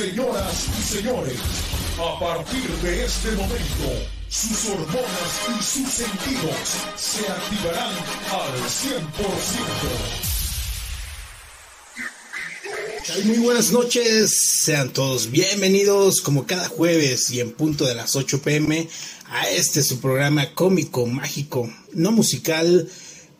Señoras y señores, a partir de este momento, sus hormonas y sus sentidos se activarán al 100%. Muy buenas noches, sean todos bienvenidos como cada jueves y en punto de las 8 pm a este su programa cómico, mágico, no musical,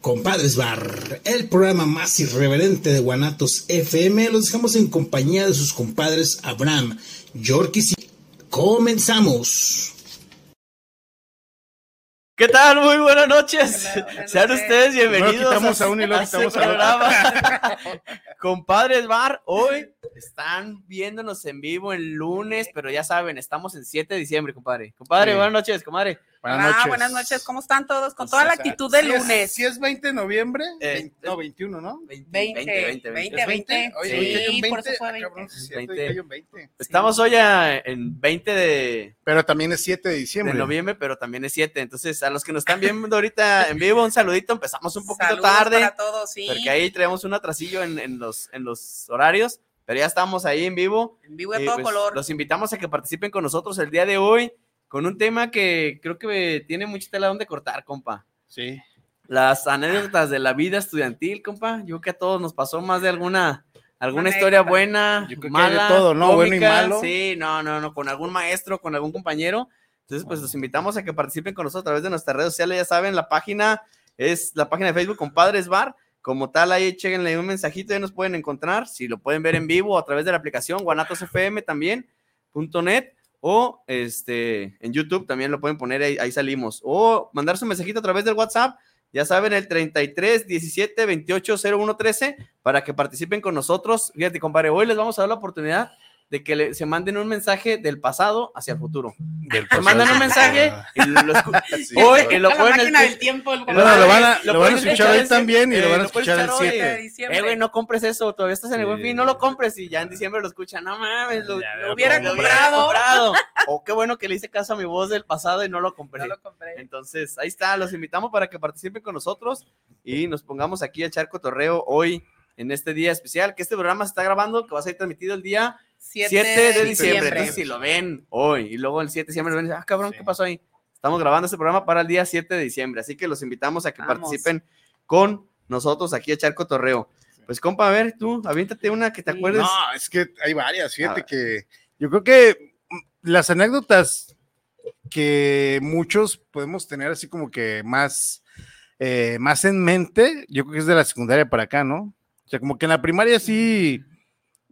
Compadres Bar, el programa más irreverente de Guanatos FM. Los dejamos en compañía de sus compadres Abraham, Yorkis y comenzamos. ¿Qué tal? Muy buenas noches. Sean ustedes bienvenidos Bueno, quitamos a uno y este quitamos a otro. programa. Compadres Bar, hoy están viéndonos en vivo el lunes, pero ya saben, estamos en 7 de diciembre, compadre. Compadre, Sí. buenas noches, compadre. Buenas Ah, noches. buenas noches, ¿cómo están todos? Con O toda la actitud de si es- lunes. Si es 20 de noviembre, Eh, vein- no, 21, ¿no? 20, 20, 20, ¿Es 20. Oye, Sí, por 20. eso fue Ah, 20. cabrón, sí es cierto, 20. hoy cayó en 20. Estamos hoy a- en 20 de, Pero también es 7 de de diciembre. noviembre, pero también es 7. Entonces, a los que nos están viendo ahorita en vivo, un saludito. Empezamos un poquito Saludos tarde. para todos, sí. Porque ahí traemos un atrasillo en, en los, en los horarios, pero ya estamos ahí en vivo. En vivo a Y, todo pues, color. Los invitamos a que participen con nosotros el día de hoy con un tema que creo que tiene mucha tela donde cortar, compa. Sí. Las anécdotas de la vida estudiantil, compa. Yo creo que a todos nos pasó más de alguna alguna Una historia buena, Yo creo que hay de mala, todo, ¿no? Bueno y cómica. malo. Sí, no, no, no, con algún maestro, con algún compañero. Entonces, pues los invitamos a que participen con nosotros a través de nuestras redes sociales. Ya saben, la página es la página de Facebook Compadres Bar. Como tal, ahí chequenle un mensajito, ya nos pueden encontrar. Si lo pueden ver en vivo a través de la aplicación Guanatos FM también, punto net, o este, en YouTube también lo pueden poner, ahí, ahí salimos. O mandar su mensajito a través del WhatsApp, ya saben, el 33 17 28 01 13, para que participen con nosotros. Fíjate, compadre, hoy les vamos a dar la oportunidad de que le- se manden un mensaje del pasado hacia el futuro. Del Se mandan un mensaje y lo, Sí, hoy y lo la pueden máquina escu- del tiempo. el Bueno, lo van a, Lo lo van a escuchar hoy también y eh, lo van a escuchar el escuchar hoy, 7. de diciembre. Eh, güey, no compres eso, todavía estás en el buen fin, no lo compres y ya en diciembre lo escuchan, no mames, lo, lo lo hubiera comprado. O qué bueno que le hice caso a mi voz del pasado y no lo compré. No lo compré. Entonces, ahí está, los invitamos para que participen con nosotros y nos pongamos aquí a echar cotorreo hoy en este día especial, que este programa se está grabando, que va a ser transmitido el día 7, 7, de diciembre. Entonces, si lo ven hoy y luego el 7 de diciembre, ven, ah, cabrón, Sí. ¿qué pasó ahí? Estamos grabando este programa para el día 7 de diciembre, así que los invitamos a que Vamos. participen con nosotros aquí a echar cotorreo. Pues, compa, a ver, tú, aviéntate una que te Sí. acuerdes. No, es que hay varias, fíjate que yo creo que mm, las anécdotas que muchos podemos tener así como que más, eh, más en mente, yo creo que es de la secundaria para acá, ¿no? O sea, como que en la primaria sí,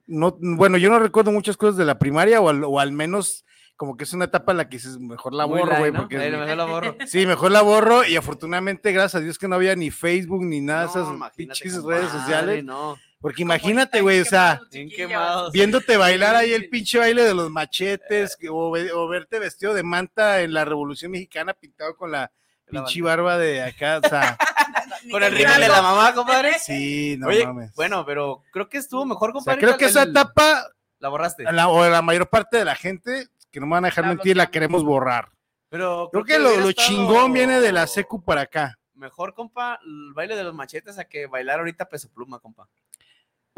no, bueno, yo no recuerdo muchas cosas de la primaria o al, o al menos como que es una etapa en la que dices, mejor la Muy borro, güey, ¿no? porque mi- mejor la borro. Sí, mejor la borro y afortunadamente, gracias a Dios que no había ni Facebook ni nada de No, esas pinches redes sociales. No, Porque imagínate, güey, o sea, quemados. viéndote bailar ahí el pinche baile de los machetes o, ve- o verte vestido de manta en la Revolución Mexicana pintado con La pinche barba de acá, o sea, Con el rímel de la mamá, compadre. sí, no Oye, mames. bueno, pero creo que estuvo mejor, o sea, compadre. creo que esa el- etapa, La borraste. la, o la mayor parte de la gente, que no me van a dejar La mentir, la queremos borrar. Pero Creo que lo, lo chingón viene de la secu para acá. Mejor, compa, el baile de los machetes a que bailar ahorita peso pluma, compa.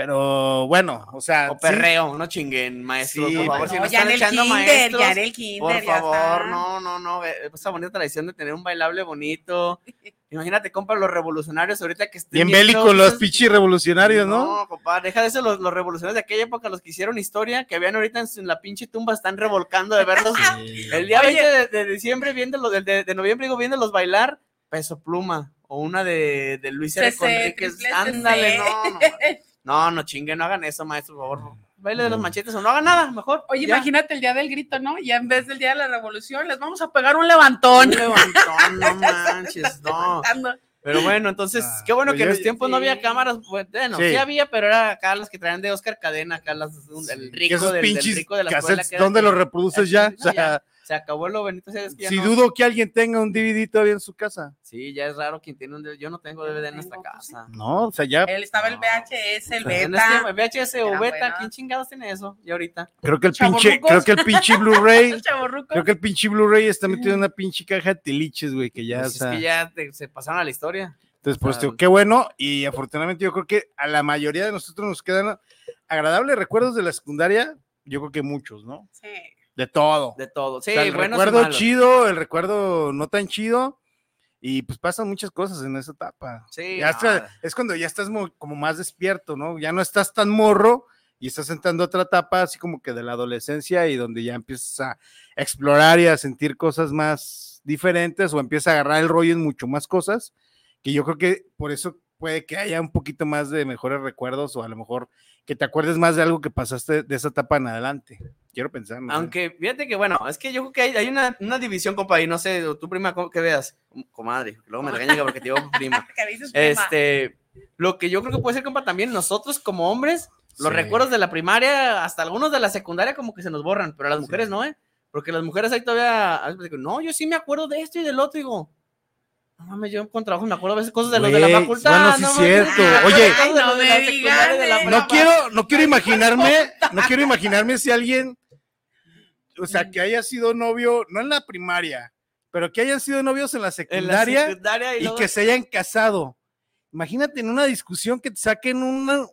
Pero bueno, o sea, O sí, perreo, no chinguen, maestro, Sí, por favor. pero- Si No, ya en están el echando kinder, maestros, ya en el kinder. por favor, no, no, no, esa bonita tradición de tener un bailable bonito. Imagínate, compa, los revolucionarios ahorita que estén bien viendo, bélicos los pinches revolucionarios, ¿no? No, compa, deja de eso, los, los revolucionarios de aquella época, los que hicieron historia, que habían ahorita en, en la pinche tumba, están revolcando de verlos. El día Oye. 20 de, de diciembre, viendo los, de, de- de noviembre, digo, viéndolos bailar, peso pluma, o una de, de Luis R. Ándale, no, no, no, no chinguen, no hagan eso, maestro, por favor. Baile de los machetes o no hagan nada, mejor. Oye, ya. imagínate el día del grito, ¿no? Ya en vez del día de la revolución, les vamos a pegar un levantón. Un levantón, no manches, no. Pero bueno, entonces, Ah, qué bueno pues que en los tiempos no había cámaras, pues, bueno, sí. Sí. había, pero era acá las que traían de Oscar Cadena, acá las, el rico del, del rico de la escuela. ¿dónde los reproduces ya? Sí, O sea, ya. Se acabó lo bonito, ¿sabes? Que ya si no- dudo que alguien tenga un DVD todavía en su casa. Sí, ya es raro quien tiene un DVD. Yo no tengo DVD en nuestra pues, casa. No, o sea, ya Él estaba el VHS, el En beta. este VHS o beta. ¿quién chingados tiene eso? Y ahorita. creo que el Chavorrucos. pinche, creo que el pinche Blu-ray, El creo que el pinche Blu-ray está metido en una pinche caja de tiliches, güey, que ya, Pues o es que ya te- se pasaron a la historia. entonces, pues, qué bueno, y afortunadamente yo creo que a la mayoría de nosotros nos quedan agradables recuerdos de la secundaria. yo creo que muchos, ¿no? Sí. De todo. De todo. Sí, O sea, el recuerdo chido, el recuerdo no tan chido. Y pues pasan muchas cosas en esa etapa. Sí, Ya está- es cuando ya estás mo- como más despierto, ¿no? Ya no estás tan morro y estás entrando a otra etapa así como que de la adolescencia y donde ya empiezas a explorar y a sentir cosas más diferentes o empiezas a agarrar el rollo en mucho más cosas, que yo creo que por eso puede que haya un poquito más de mejores recuerdos o a lo mejor que te acuerdes más de algo que pasaste de esa etapa en adelante. Quiero pensar. no sé. Aunque fíjate que, bueno, es que yo creo que hay, hay una, una división, compa, y no sé, tu prima, ¿cómo que veas? Comadre, luego me regañan porque te digo prima. ¿Qué dices, prima? Este, lo que yo creo que puede ser, compa, también nosotros como hombres, los Sí. recuerdos de la primaria, hasta algunos de la secundaria, como que se nos borran, pero a las mujeres no, ¿eh? Porque las mujeres ahí todavía, no, yo sí me acuerdo de esto y del otro, y digo, no mames, yo con trabajo me acuerdo a veces cosas de los de la facultad. bueno, sí no cierto. acuerdo Oye. Ay, no me de quiero, no quiero imaginarme, no quiero imaginarme si alguien, o sea, que haya sido novio, no en la primaria, pero que hayan sido novios en la en la secundaria y luego- que se hayan casado. Imagínate en una discusión que te saquen una,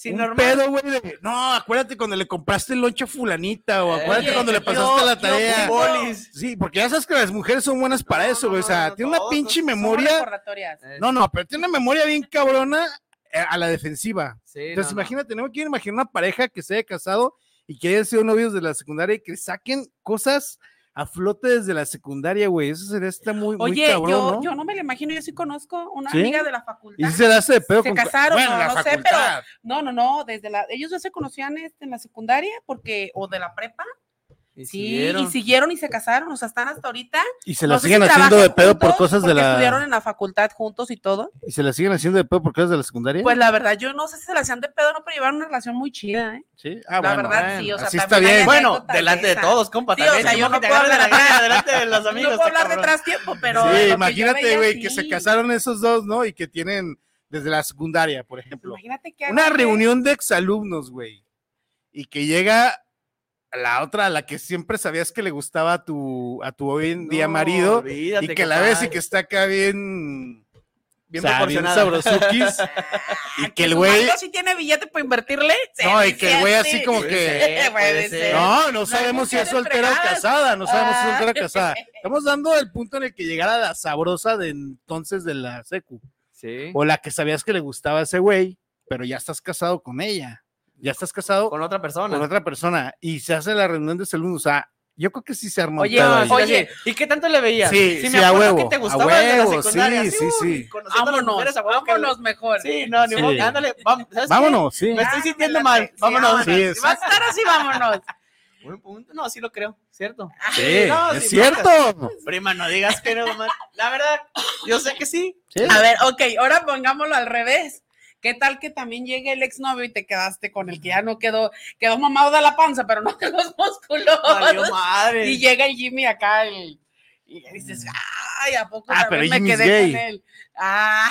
Sí, un normal. pedo, güey, de, no, acuérdate cuando le compraste el lonche a fulanita, o Eh, acuérdate cuando le yo- pasaste la tarea. Bolis. Sí, porque ya sabes que las mujeres son buenas para No, eso, güey, o no, sea, no, tiene una todos, pinche memoria, no, no, pero tiene una memoria bien cabrona eh, a la defensiva. sí, Entonces, no, no. imagínate, no me quiero imaginar una pareja que se haya casado y que hayan sido novios de la secundaria y que saquen cosas a flote desde la secundaria, güey. Eso sería está muy, muy Oye, cabrón, yo, ¿no? yo no me lo imagino, yo sí conozco una ¿Sí? amiga de la facultad. Y se la hace de pedo Se con casaron, bueno, no, la no sé, facultad. No, no, no, desde la, ellos ya se conocían este, en la secundaria porque, o de la prepa, Y sí, siguieron. y siguieron y se casaron, o sea, están hasta ahorita. Y se la No siguen si haciendo de pedo por cosas de la Estudiaron en la facultad juntos y todo. y se la siguen haciendo de pedo por cosas de la secundaria. Pues la verdad, yo no sé si se la hacían de pedo no, pero llevaron una relación muy chida, ¿eh? sí. Ah, la bueno, verdad, sí, o sea, así está bien. Bueno, delante de todos, compa. Sí, o sea, yo no puedo hablar- delante de los amigos. no puedo hablar está de cabrón. tras tiempo, pero. sí, imagínate, güey, que se casaron esos dos, ¿no? Y que tienen desde la secundaria, por ejemplo. Imagínate que Una güey. reunión de exalumnos, güey. Y que llega la otra, la que siempre sabías que le gustaba a tu, a tu hoy en día No, marido, olvídate, y que la ves y que está acá bien, bien o sea, bien proporcionada. sabrosuquis, y Ah, que el güey, sí tiene billete para invertirle. no, y que el güey así como Puede que, ser, Puede puede ser. ser. no, no sabemos si es soltera o fregadas. casada, no sabemos si es Ah. soltera o casada. Estamos dando el punto en el que llegara la sabrosa de entonces de la secu, Sí. o la que sabías que le gustaba a ese güey, pero ya estás casado con ella, ya estás casado Con otra persona. con otra persona y se hace la reunión de salud, o sea, yo creo que sí se armó. Oye, oye. ¿y qué tanto le veías? Sí, me sí, a acuerdo huevo, que te a gustaba la huevo, secundaria, sí, sí, sí. a Vámonos, mujeres, a huevo que- vámonos mejor. Sí, no, ni Sí. modo, ándale, vamos. Vámonos, sí. Me estoy sintiendo me mal. Sí, vámonos. Sí, Si va a estar así, vámonos. Buen punto. No, sí lo creo, ¿cierto? Sí, No, es sí, cierto. Prima, no digas que no, man. La verdad, yo sé que sí. Sí. A ver, ok, ahora pongámoslo al revés. ¿Qué tal que también llegue el exnovio y te quedaste con el que ya no quedó, quedó mamado de la panza, pero no de los músculos? Valió madre. Y llega el Jimmy acá el- y le dices, ay, ¿a poco Ah, también pero me Jimmy es quedé gay. con él? Ah,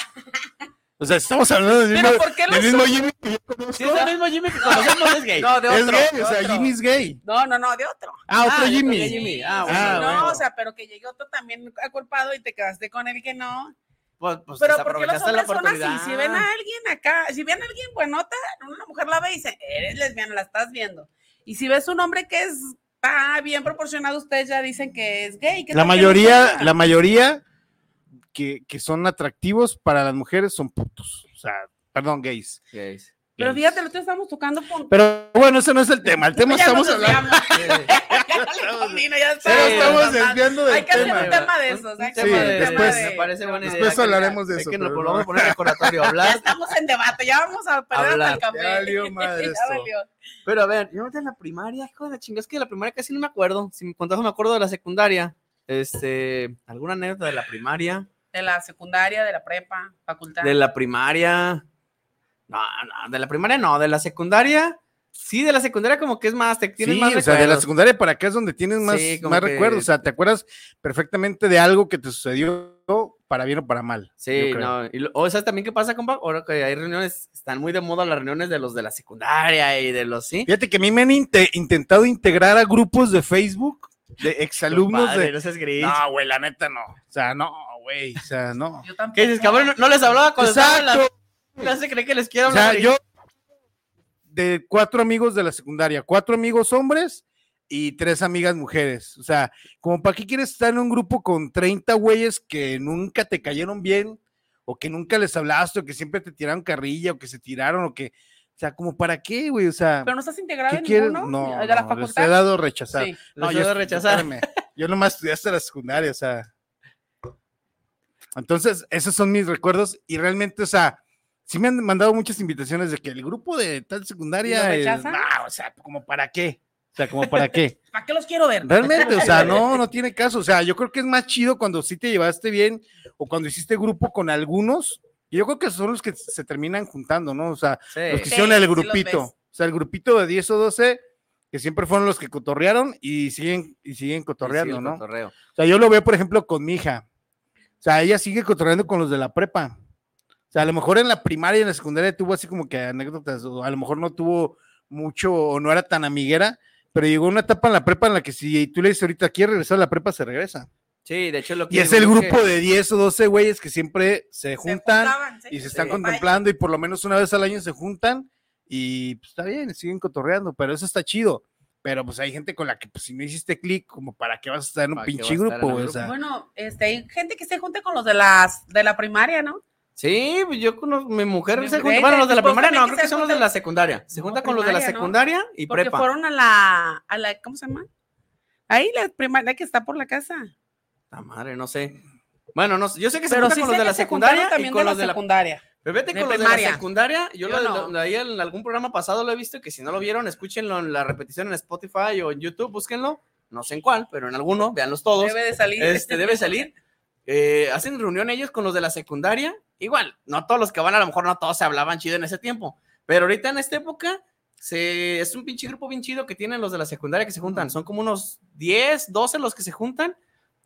O sea, estamos hablando del mismo, pero ¿por qué del los mismo Jimmy que yo conozco. Es el mismo Jimmy que conocemos, es gay. No, de es otro. gay, de o sea, otro. Jimmy es gay. No, no, no, de otro. Ah, otro Ah, Jimmy. Jimmy. Ah, Sí, bueno, no, bueno. o sea, pero que llegue otro también aculpado y te quedaste con él que no. Pues, pues Pero ¿por qué los desaprovechaste la hombres son así? Si ven a alguien acá, si ven a alguien buenota, una mujer la ve y dice, eres lesbiana, la estás viendo. Y si ves un hombre que es está bien proporcionado, ustedes ya dicen que es gay. ¿Qué La que no mayoría, la mayoría que, que son atractivos para las mujeres son putos. O sea, perdón, gays. Gays. Pero fíjate, nosotros estamos tocando con... Pero bueno, ese no es el tema. El tema Ya estamos hablando. estamos estamos hablando. desviando Hay del que hacer tema. un tema de esos. hay que Sí, hacer un tema después- de- me parece buena idea. Después hablaremos de es eso. que nos pero no. a poner recordatorio a Ya hablar. estamos en debate, ya vamos a perder hasta Hablar. el café. Ya valió madre Ya valió. Pero a ver, yo de la primaria, hijo de la chingada, es que de la primaria casi no me acuerdo. Si me contaste, me acuerdo de la secundaria. Este, ¿alguna anécdota de la primaria? De la secundaria, de la prepa, facultad. De la primaria. No, no, de la primaria no, de la secundaria. Sí, de la secundaria como que es más, te tienes Sí, más o sea, de la recuerdos. secundaria para acá es donde tienes más, Sí, más que- recuerdos. O sea, te acuerdas perfectamente de algo que te sucedió para bien o para mal. Sí, yo creo. no. Y lo- o sea, también qué pasa, compa, ahora que hay reuniones, están muy de moda las reuniones de los de la secundaria y de los, ¿sí? Fíjate que a mí me han inte- intentado integrar a grupos de Facebook de exalumnos de. No seas gris. No, güey, la neta no. O sea, no, güey. O sea, no. Yo tampoco. ¿Qué dices, cabrón? No, no les hablaba cuando estaban en la Exacto. clase, cree que les quiero O sea, hablar. yo de cuatro amigos de la secundaria, cuatro amigos hombres y tres amigas mujeres. O sea, como para qué quieres estar en un grupo con 30 güeyes que nunca te cayeron bien, o que nunca les hablaste, o que siempre te tiraron carrilla, o que se tiraron, o que, o sea, como para qué, güey, o sea. Pero no estás integrado ¿Qué en ninguno No, de la no, les facultad. he dado rechazar. Sí. No, yo he dado rechazar. Yo nomás estudié hasta la secundaria, o sea. Entonces, esos son mis recuerdos y realmente, o sea, sí me han mandado muchas invitaciones de que el grupo de tal secundaria. ¿Y lo es- nah, o sea, como para qué. O sea, como para qué. ¿Para qué los quiero ver? Realmente, o sea, no, no tiene caso. O sea, yo creo que es más chido cuando sí te llevaste bien o cuando hiciste grupo con algunos. Y yo creo que son los que se terminan juntando, ¿no? O sea, Sí. los que hicieron el sí grupito. o sea, el grupito de 10 o 12, que siempre fueron los que cotorrearon y siguen, y siguen cotorreando, ¿no? cotorreo. O sea, yo lo veo, por ejemplo, con mi hija. O sea, ella sigue cotorreando con los de la prepa. O sea, a lo mejor en la primaria y en la secundaria tuvo así como que anécdotas, o a lo mejor no tuvo mucho o no era tan amiguera, pero llegó una etapa en la prepa en la que si tú le dices ahorita, ¿quieres regresar a la prepa? Se regresa. Sí, de hecho lo que Y es el grupo que- de 10 o 12 güeyes que siempre se Se juntan juntaban, sí, y se están sí. contemplando y por lo menos una vez al año se juntan y pues, está bien, siguen cotorreando, pero eso está chido. Pero pues hay gente con la que pues, si no hiciste clic, como para qué vas a estar en un ¿Para qué pinche grupo, en güey? O grupo? sea, Bueno, este, hay gente que se junta con los de las de la primaria, ¿no? Sí, pues yo conozco, mi mujer Mi se junta, bueno, los de la primaria no, creo que son los de la secundaria. Se junta con los de la primaria, ¿no? secundaria y Porque prepa. fueron a la, a la, ¿cómo se llama? Ahí la primaria que está por la casa. La madre, no sé. Bueno, no sé, yo sé que se Pero junta sí con los de la secundaria y con de los de la secundaria. De con los de la secundaria. Yo, Yo lo- no. lo- ahí en algún programa pasado lo he visto que si no lo vieron, escúchenlo en la repetición en Spotify o en YouTube, búsquenlo. No sé en cuál, pero en alguno, véanlos todos. Debe de salir. Este debe salir. Eh, hacen reunión ellos con los de la secundaria. Igual, no todos los que van, a lo mejor no todos se hablaban chido en ese tiempo. Pero ahorita en esta época, se, es un pinche grupo bien chido que tienen los de la secundaria que se juntan. Son como unos 10, 12 los que se juntan.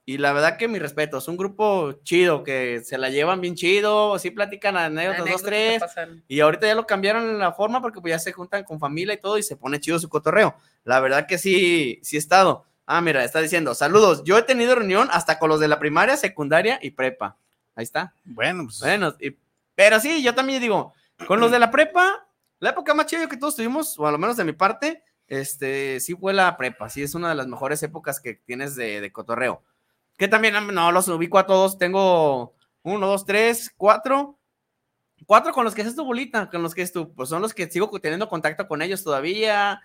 Y la verdad que mi respeto, es un grupo chido, que se la llevan bien chido, sí platican anécdotas, dos, tres. Y ahorita ya lo cambiaron en la forma porque pues ya se juntan con familia y todo y se pone chido su cotorreo. La verdad que sí, sí he estado. Ah, mira, está diciendo, saludos. Yo he tenido reunión hasta con los de la primaria, secundaria y prepa. Ahí está. bueno, pues Bueno, y- pero sí, yo también digo, con los de la prepa, la época más chida que todos tuvimos, o a lo menos de mi parte, este, sí fue la prepa. Sí, es una de las mejores épocas que tienes de, de cotorreo. Que también, no, los ubico a todos. Tengo uno, dos, tres, cuatro. Cuatro con los que es tu bolita, con los que es tu, pues son los que sigo teniendo contacto con ellos todavía.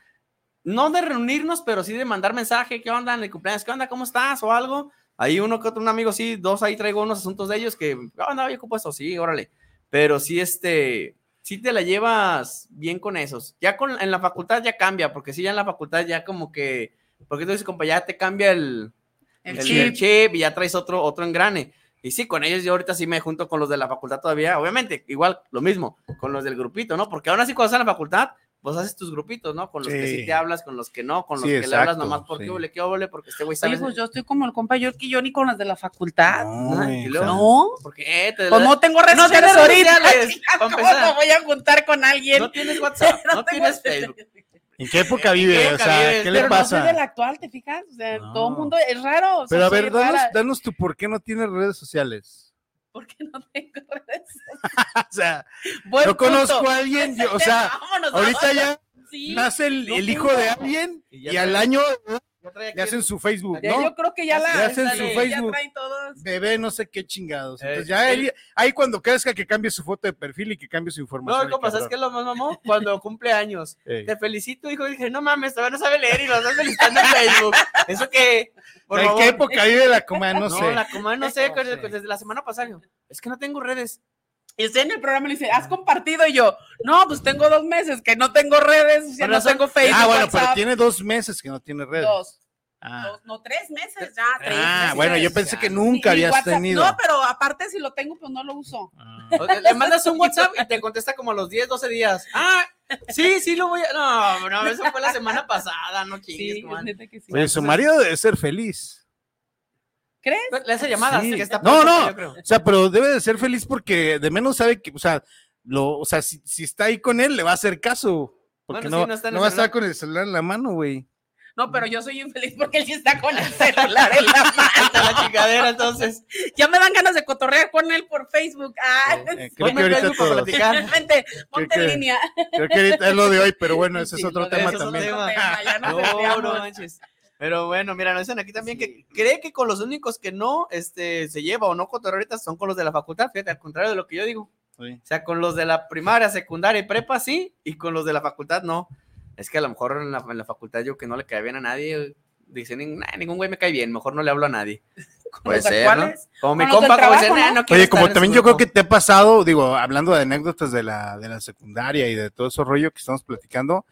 No de reunirnos, pero sí de mandar mensaje, ¿qué onda en el cumpleaños? ¿Qué onda? ¿Cómo estás? O algo. Ahí uno que otro, un amigo, sí, dos ahí traigo unos asuntos de ellos que, ah, no, yo ocupo eso, sí, órale. Pero sí, este, sí te la llevas bien con esos. Ya con, en la facultad ya cambia, porque sí, ya en la facultad ya como que, porque tú dices, compa, ya te cambia el, El, el, chip. el chip y ya traes otro, otro engrane. Y sí, con ellos yo ahorita sí me junto con los de la facultad todavía, obviamente, igual lo mismo, con los del grupito, ¿no? Porque aún así cuando estás en la facultad, pues haces tus grupitos, ¿no? Con los que sí te hablas, con los que no, con los Sí, que le hablas nomás porque sí. huele, qué huele, porque este güey sabe. Oye, pues yo estoy como el compa Yorkie, yo ni con las de la facultad. no, Ay, No, ¿Por qué? Te- pues no tengo redes No sociales ahorita. ¿Cómo empezar. me voy a juntar con alguien? No tienes WhatsApp, no, tengo tienes Facebook. ¿En qué época vive? qué O sea, vives? ¿qué le Pero no soy pasa? de la actual, ¿te fijas? O sea, No. todo el mundo es raro. o sea, Pero a ver, danos, danos tu por qué no tienes redes sociales. ¿Por qué no tengo redes O sea, Buen no punto. conozco a alguien, yo- o sea, Vámonos, ahorita vámonos. ya Sí. nace el, hijo de alguien Y al año le hacen su Facebook, ¿no? Yo creo que ya la. Le hacen su ya Facebook. traen todos. Bebé, no sé qué chingados. Eh, Entonces ya ahí, ahí cuando crezca que cambie su foto de perfil y que cambie su información. No, compa, ¿sabes qué es lo más mamón? Cuando cumple años. Te felicito, hijo. Dije, no mames, todavía no sabe leer y lo estás felicitando en Facebook. ¿Eso qué? Por ¿En favor. qué época vive la coma? No, No, sé. la comadre no sé, No desde, la semana pasada. Es que no tengo redes. Y usted en el programa le dice, ¿has compartido? Y yo, no, pues tengo dos meses que no tengo redes, no razón. tengo Facebook, Ah, bueno, pero tiene dos meses que no tiene redes. Dos, Ah, dos, no, tres meses ya, tres Ah, meses. bueno, yo pensé que nunca Y habías WhatsApp- tenido. No, pero aparte si lo tengo, pues no lo uso. Ah. Le mandas un WhatsApp y te contesta como a los 10, 12 días. Ah, sí, sí lo voy a. No, no, eso fue la semana pasada, no chingues, Sí, que sí. Oye, su marido debe ser feliz. ¿Crees? Le hace llamadas. Sí. que está No, no. yo creo. O sea, pero debe de ser feliz porque de menos sabe que, o sea, lo, o sea, si, si está ahí con él, le va a hacer caso. Porque Bueno, sí, no, no está no va a estar con el celular en la mano, güey. No, pero yo soy infeliz porque él sí está con el celular en la mano. Está la chingadera, entonces. Ya me dan ganas de cotorrear con él por Facebook. Ah, Eh, creo Ponme que ahorita para todos. platicar. Vente, ponte que- en línea. Creo que ahorita es lo de hoy, pero bueno, ese es otro tema también. tema. Ya No, desviamos. no manches. Pero bueno, mira, nos dicen aquí también que cree que con los únicos que no este, se lleva o no cotorreo ahorita son con los de la facultad, fíjate, al contrario de lo que yo digo. Sí. O sea, con los de la primaria, secundaria y prepa sí, y con los de la facultad no. Es que a lo mejor en la, en la facultad yo que no le cae bien a nadie, dicen, "Nah, ningún güey me cae bien, mejor no le hablo a nadie. Puede ser, ¿no? Como mi compa, como dice, trabajo, "Nah, ¿no? no Oye, como también yo creo grupo". que te ha pasado, digo, hablando de anécdotas de la, de la secundaria y de todo ese rollo que estamos platicando,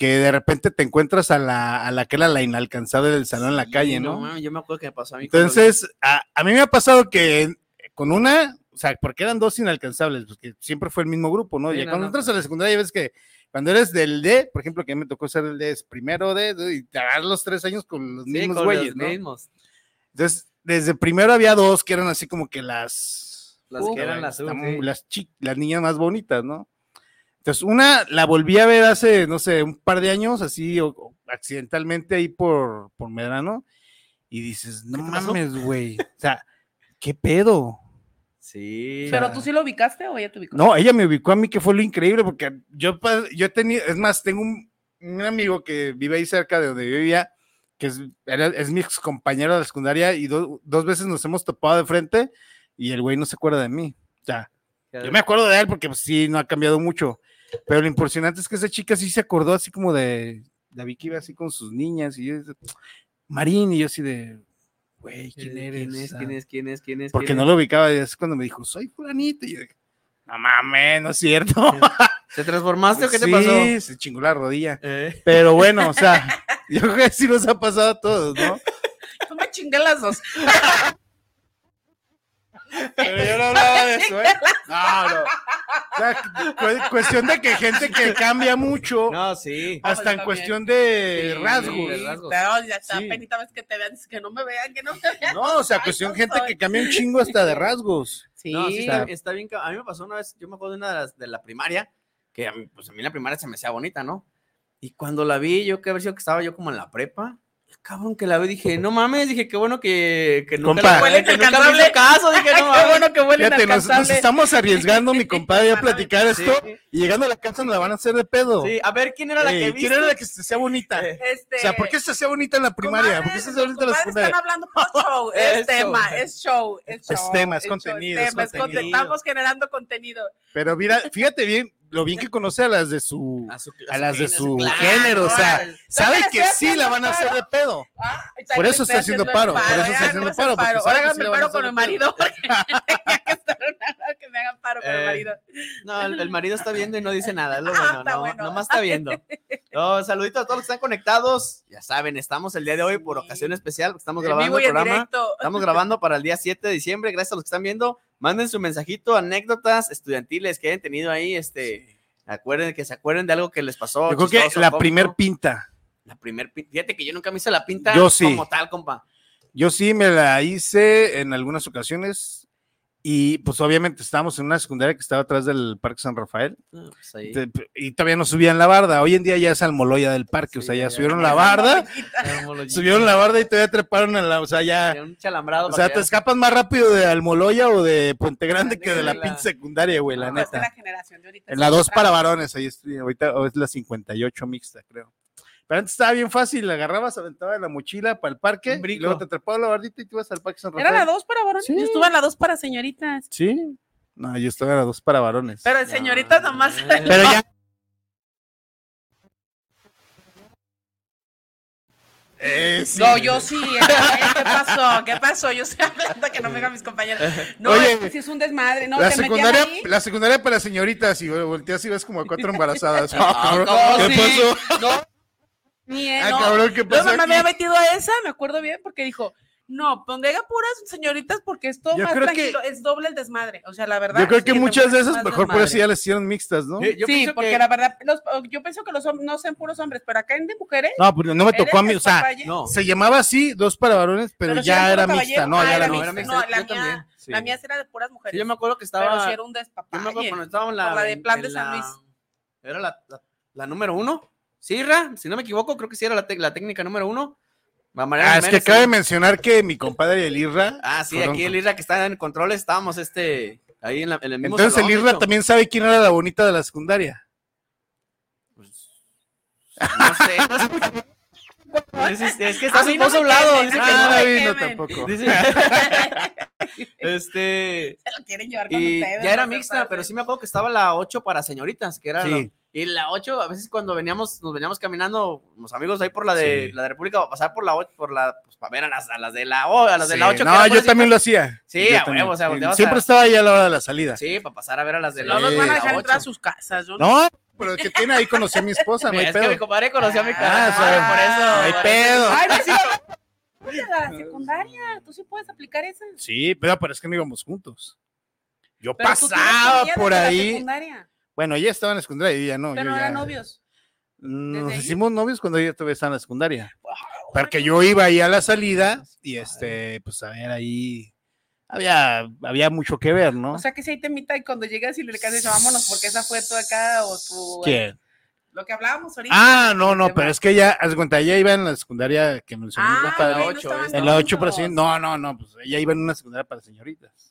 que de repente te encuentras a la, a la que era la inalcanzable del salón en la calle, ¿no? mames, yo me acuerdo que me pasó a mí. cuando- Entonces, a, a mí me ha pasado que con una, o sea, porque eran dos inalcanzables, porque siempre fue el mismo grupo, ¿no? Sí, y no, cuando no. entras a la secundaria ves que cuando eres del D, por ejemplo, que a mí me tocó ser el D, es primero D, y te das los tres años con los Sí, mismos con güeyes, los ¿no? mismos. Entonces, desde primero había dos que eran así como que las... Las Uh, que eran las, las, chi- las niñas más bonitas, ¿no? Entonces, una la volví a ver hace, no sé, un par de años, así, o, o accidentalmente ahí por, por Medrano, y dices, no mames, güey. O sea, ¿qué pedo? Sí. ¿Pero tú sí lo ubicaste o ella te ubicó? No, ella me ubicó a mí, que fue lo increíble, porque yo, yo tenía, es más, tengo un, un amigo que vive ahí cerca de donde yo vivía, que es, era- es mi ex compañero de la secundaria, y do- dos veces nos hemos topado de frente, y el güey no se acuerda de mí. O sea, yo me acuerdo de él porque pues, sí, no ha cambiado mucho. Pero lo impresionante es que esa chica sí se acordó así como de David que iba así con sus niñas y yo, Marín, y yo así de, güey, ¿quién eres? ¿Quién es? ¿Quién es? ¿Quién es? ¿Quién es? Porque quién no es? lo ubicaba y es cuando me dijo, soy fulanito. Y yo, no mames, no es cierto. ¿Te transformaste o qué te sí, pasó? se chingó la rodilla. Eh, Pero bueno, o sea, yo creo que sí nos ha pasado a todos, ¿no? Tú me chingué las dos. Pero yo no hablaba de eso, ¿eh? No, no. O sea, cu- cuestión de que gente que cambia mucho, No, sí. hasta en cuestión de Sí, rasgos. de rasgos. Pero ya está, Sí. penita vez que te vean, que no me vean, que no me vean. No, o sea, Ay, cuestión no gente soy. que cambia un chingo hasta de rasgos. Sí, No, sí, está, bien. A mí me pasó una vez, yo me acuerdo de una de las de la primaria, que a mí, pues a mí la primaria se me hacía bonita, ¿no? Y cuando la vi, yo que haber sido que estaba yo como en la prepa, cabrón que la vi, dije, no mames, dije, qué bueno que, que nunca, Compa. Huele que nunca me inalcanzable. hizo caso, dije, no Qué mames. bueno que huele Fíjate, nos, estamos arriesgando, mi compadre, a platicar esto Sí, y llegando a la casa nos la van a hacer de pedo. sí, a ver, ¿quién era la Ey, que ¿Quién viste? era la que se hacía bonita? Este, O sea, ¿por qué se hacía bonita en la primaria? ¿Por qué se hacía bonita en la secundaria? están hablando por show, es tema, es show, es show. Es tema, es contenido. Estamos generando contenido. Pero mira, fíjate bien, lo bien que conoce a las de su, A, su- a las de género, su claro, género, o sea, sabe que sí la van a hacer de pedo. Ah, Por eso está haciendo el paro, por eso está haciendo paro, Ahora sí paro con pedo. marido que me hagan paro con el Eh, marido. No, el, el marido está viendo y no dice nada, es lo Ah, bueno, está no, bueno. nomás está viendo. No, saluditos a todos los que están conectados. Ya saben, estamos el día de hoy por ocasión especial, estamos grabando el programa. Estamos grabando para el día 7 de diciembre. Gracias a los que están viendo. Manden su mensajito, anécdotas estudiantiles que hayan tenido ahí. Este, acuerden que se acuerden de algo que les pasó. Yo creo que chistoso, la primer pinta, La primer pin- Fíjate que yo nunca me hice la pinta Yo sí. como tal, compa. yo sí me la hice en algunas ocasiones y pues obviamente estábamos en una secundaria que estaba atrás del Parque San Rafael No, pues ahí. te- y todavía no subían la barda. Hoy en día ya es Almoloya del parque, o sea, ya ya, subieron ya. la barda, Subieron subieron la barda y todavía treparon en la, o sea, ya, un chalambrado. o sea, te escapas más rápido de Almoloya o de Puente Grande que de la La- pinche secundaria, güey, la Pues neta. la generación de ahorita En es la 2 otra. para varones, ahí estoy, ahorita o es la 58 mixta, creo. Pero antes estaba bien fácil, la agarrabas, aventabas la mochila para el parque, y luego te trepaba la bardita y te ibas al parque San Rafael. Era la dos para varones. Sí. Yo estuve en la dos para señoritas. Sí. No, yo estaba en la 2 para varones. Pero señoritas nomás. Pero ya. Eh, sí. No, yo sí. eh, ¿Qué pasó? ¿Qué pasó? Yo estoy hablando que no me digan mis compañeros. No, Oye, es es un desmadre. No, la te secundaria, ahí. la secundaria para señoritas y volteas y ves como a cuatro embarazadas. Ah, Ah, ¿cómo ¿Qué sí? pasó? Eh, Ah, no. cabrón, ¿qué pasó mamá me había metido a esa, me acuerdo bien, porque dijo, no, haya puras señoritas, porque es todo Yo más que- tranquilo, es doble el desmadre. O sea, la verdad. Yo creo que muchas de esas mejor por eso ya les hicieron mixtas, ¿no? Sí, yo sí, pienso porque que- la verdad, los- yo pienso que los hom- no sean puros hombres, pero acá en de mujeres. No, pues no me tocó a mí, o sea, No. se llamaba así, dos para varones, pero, Pero si ya eran era mixta, no, Ah, ya era era mixta. mixta. No, Yo la también. mía, Sí. la mía era de puras mujeres. Sí, yo me acuerdo que pero estaba. sí era un Yo me acuerdo despapalle. cuando estaba en la. Por la de Plan de San Luis. Era la, la, la número uno. Sí, Ra, si no me equivoco, creo que sí era la, técnica número uno. Ah, es que cabe sí. mencionar que mi compadre el Irra. Ah, sí, aquí el Isra que está en control, estábamos este, ahí en, la- en el mismo Entonces el salón, de Irra hecho. también sabe quién era la bonita de la secundaria. Pues, no sé, no sé. Es, es- es que está A su esposo a un lado, dice a que no. no tampoco. Dice- este, Se lo quieren llevar con y ustedes. ya era mixta, pero sí me acuerdo que estaba la 8 para señoritas, que era Sí. lo- y la 8, a veces cuando veníamos, nos veníamos caminando, los amigos ahí por la de Sí. la de República, a pasar por la 8, por la, pues para ver a las, a las de la O, a las de Sí, la 8. No, yo también lo hacía. Sí, Yo a también. huevo, o sea, Sí, Siempre a- estaba ahí a la hora de la salida. Sí, para pasar a ver a las de la No los van a dejar entrar a sus casas. yo No, pero el que tiene ahí conocí a mi esposa, no hay es que mi pedo. compadre conoció a mi Ah, cara, o sea, por eso. no hay pedo. Ay, pues sí. La secundaria, tú sí puedes aplicar esa. Sí, pero, pero es que no íbamos juntos. Yo Pero pasaba por ahí. Bueno, ella estaba en la secundaria y ella no. Pero yo no ya- eran novios. Nos ¿Desde ahí? hicimos novios cuando ella todavía estaba en la secundaria. Porque yo iba ahí a la salida y este, pues a ver ahí. Había, había mucho que ver, ¿no? O sea que si hay temita y cuando llegas y le casas, vámonos, porque esa fue tu acá o tu. ¿Quién? Lo que hablábamos ahorita. Ah, no, no, Tema. pero es que ella, haz de cuenta, ella iba en la secundaria que mencionó mi Ah, compadre. ok, no ocho, estaban es- En la 8 para juntos. señor- No, no, no, pues ella iba en una secundaria para señoritas.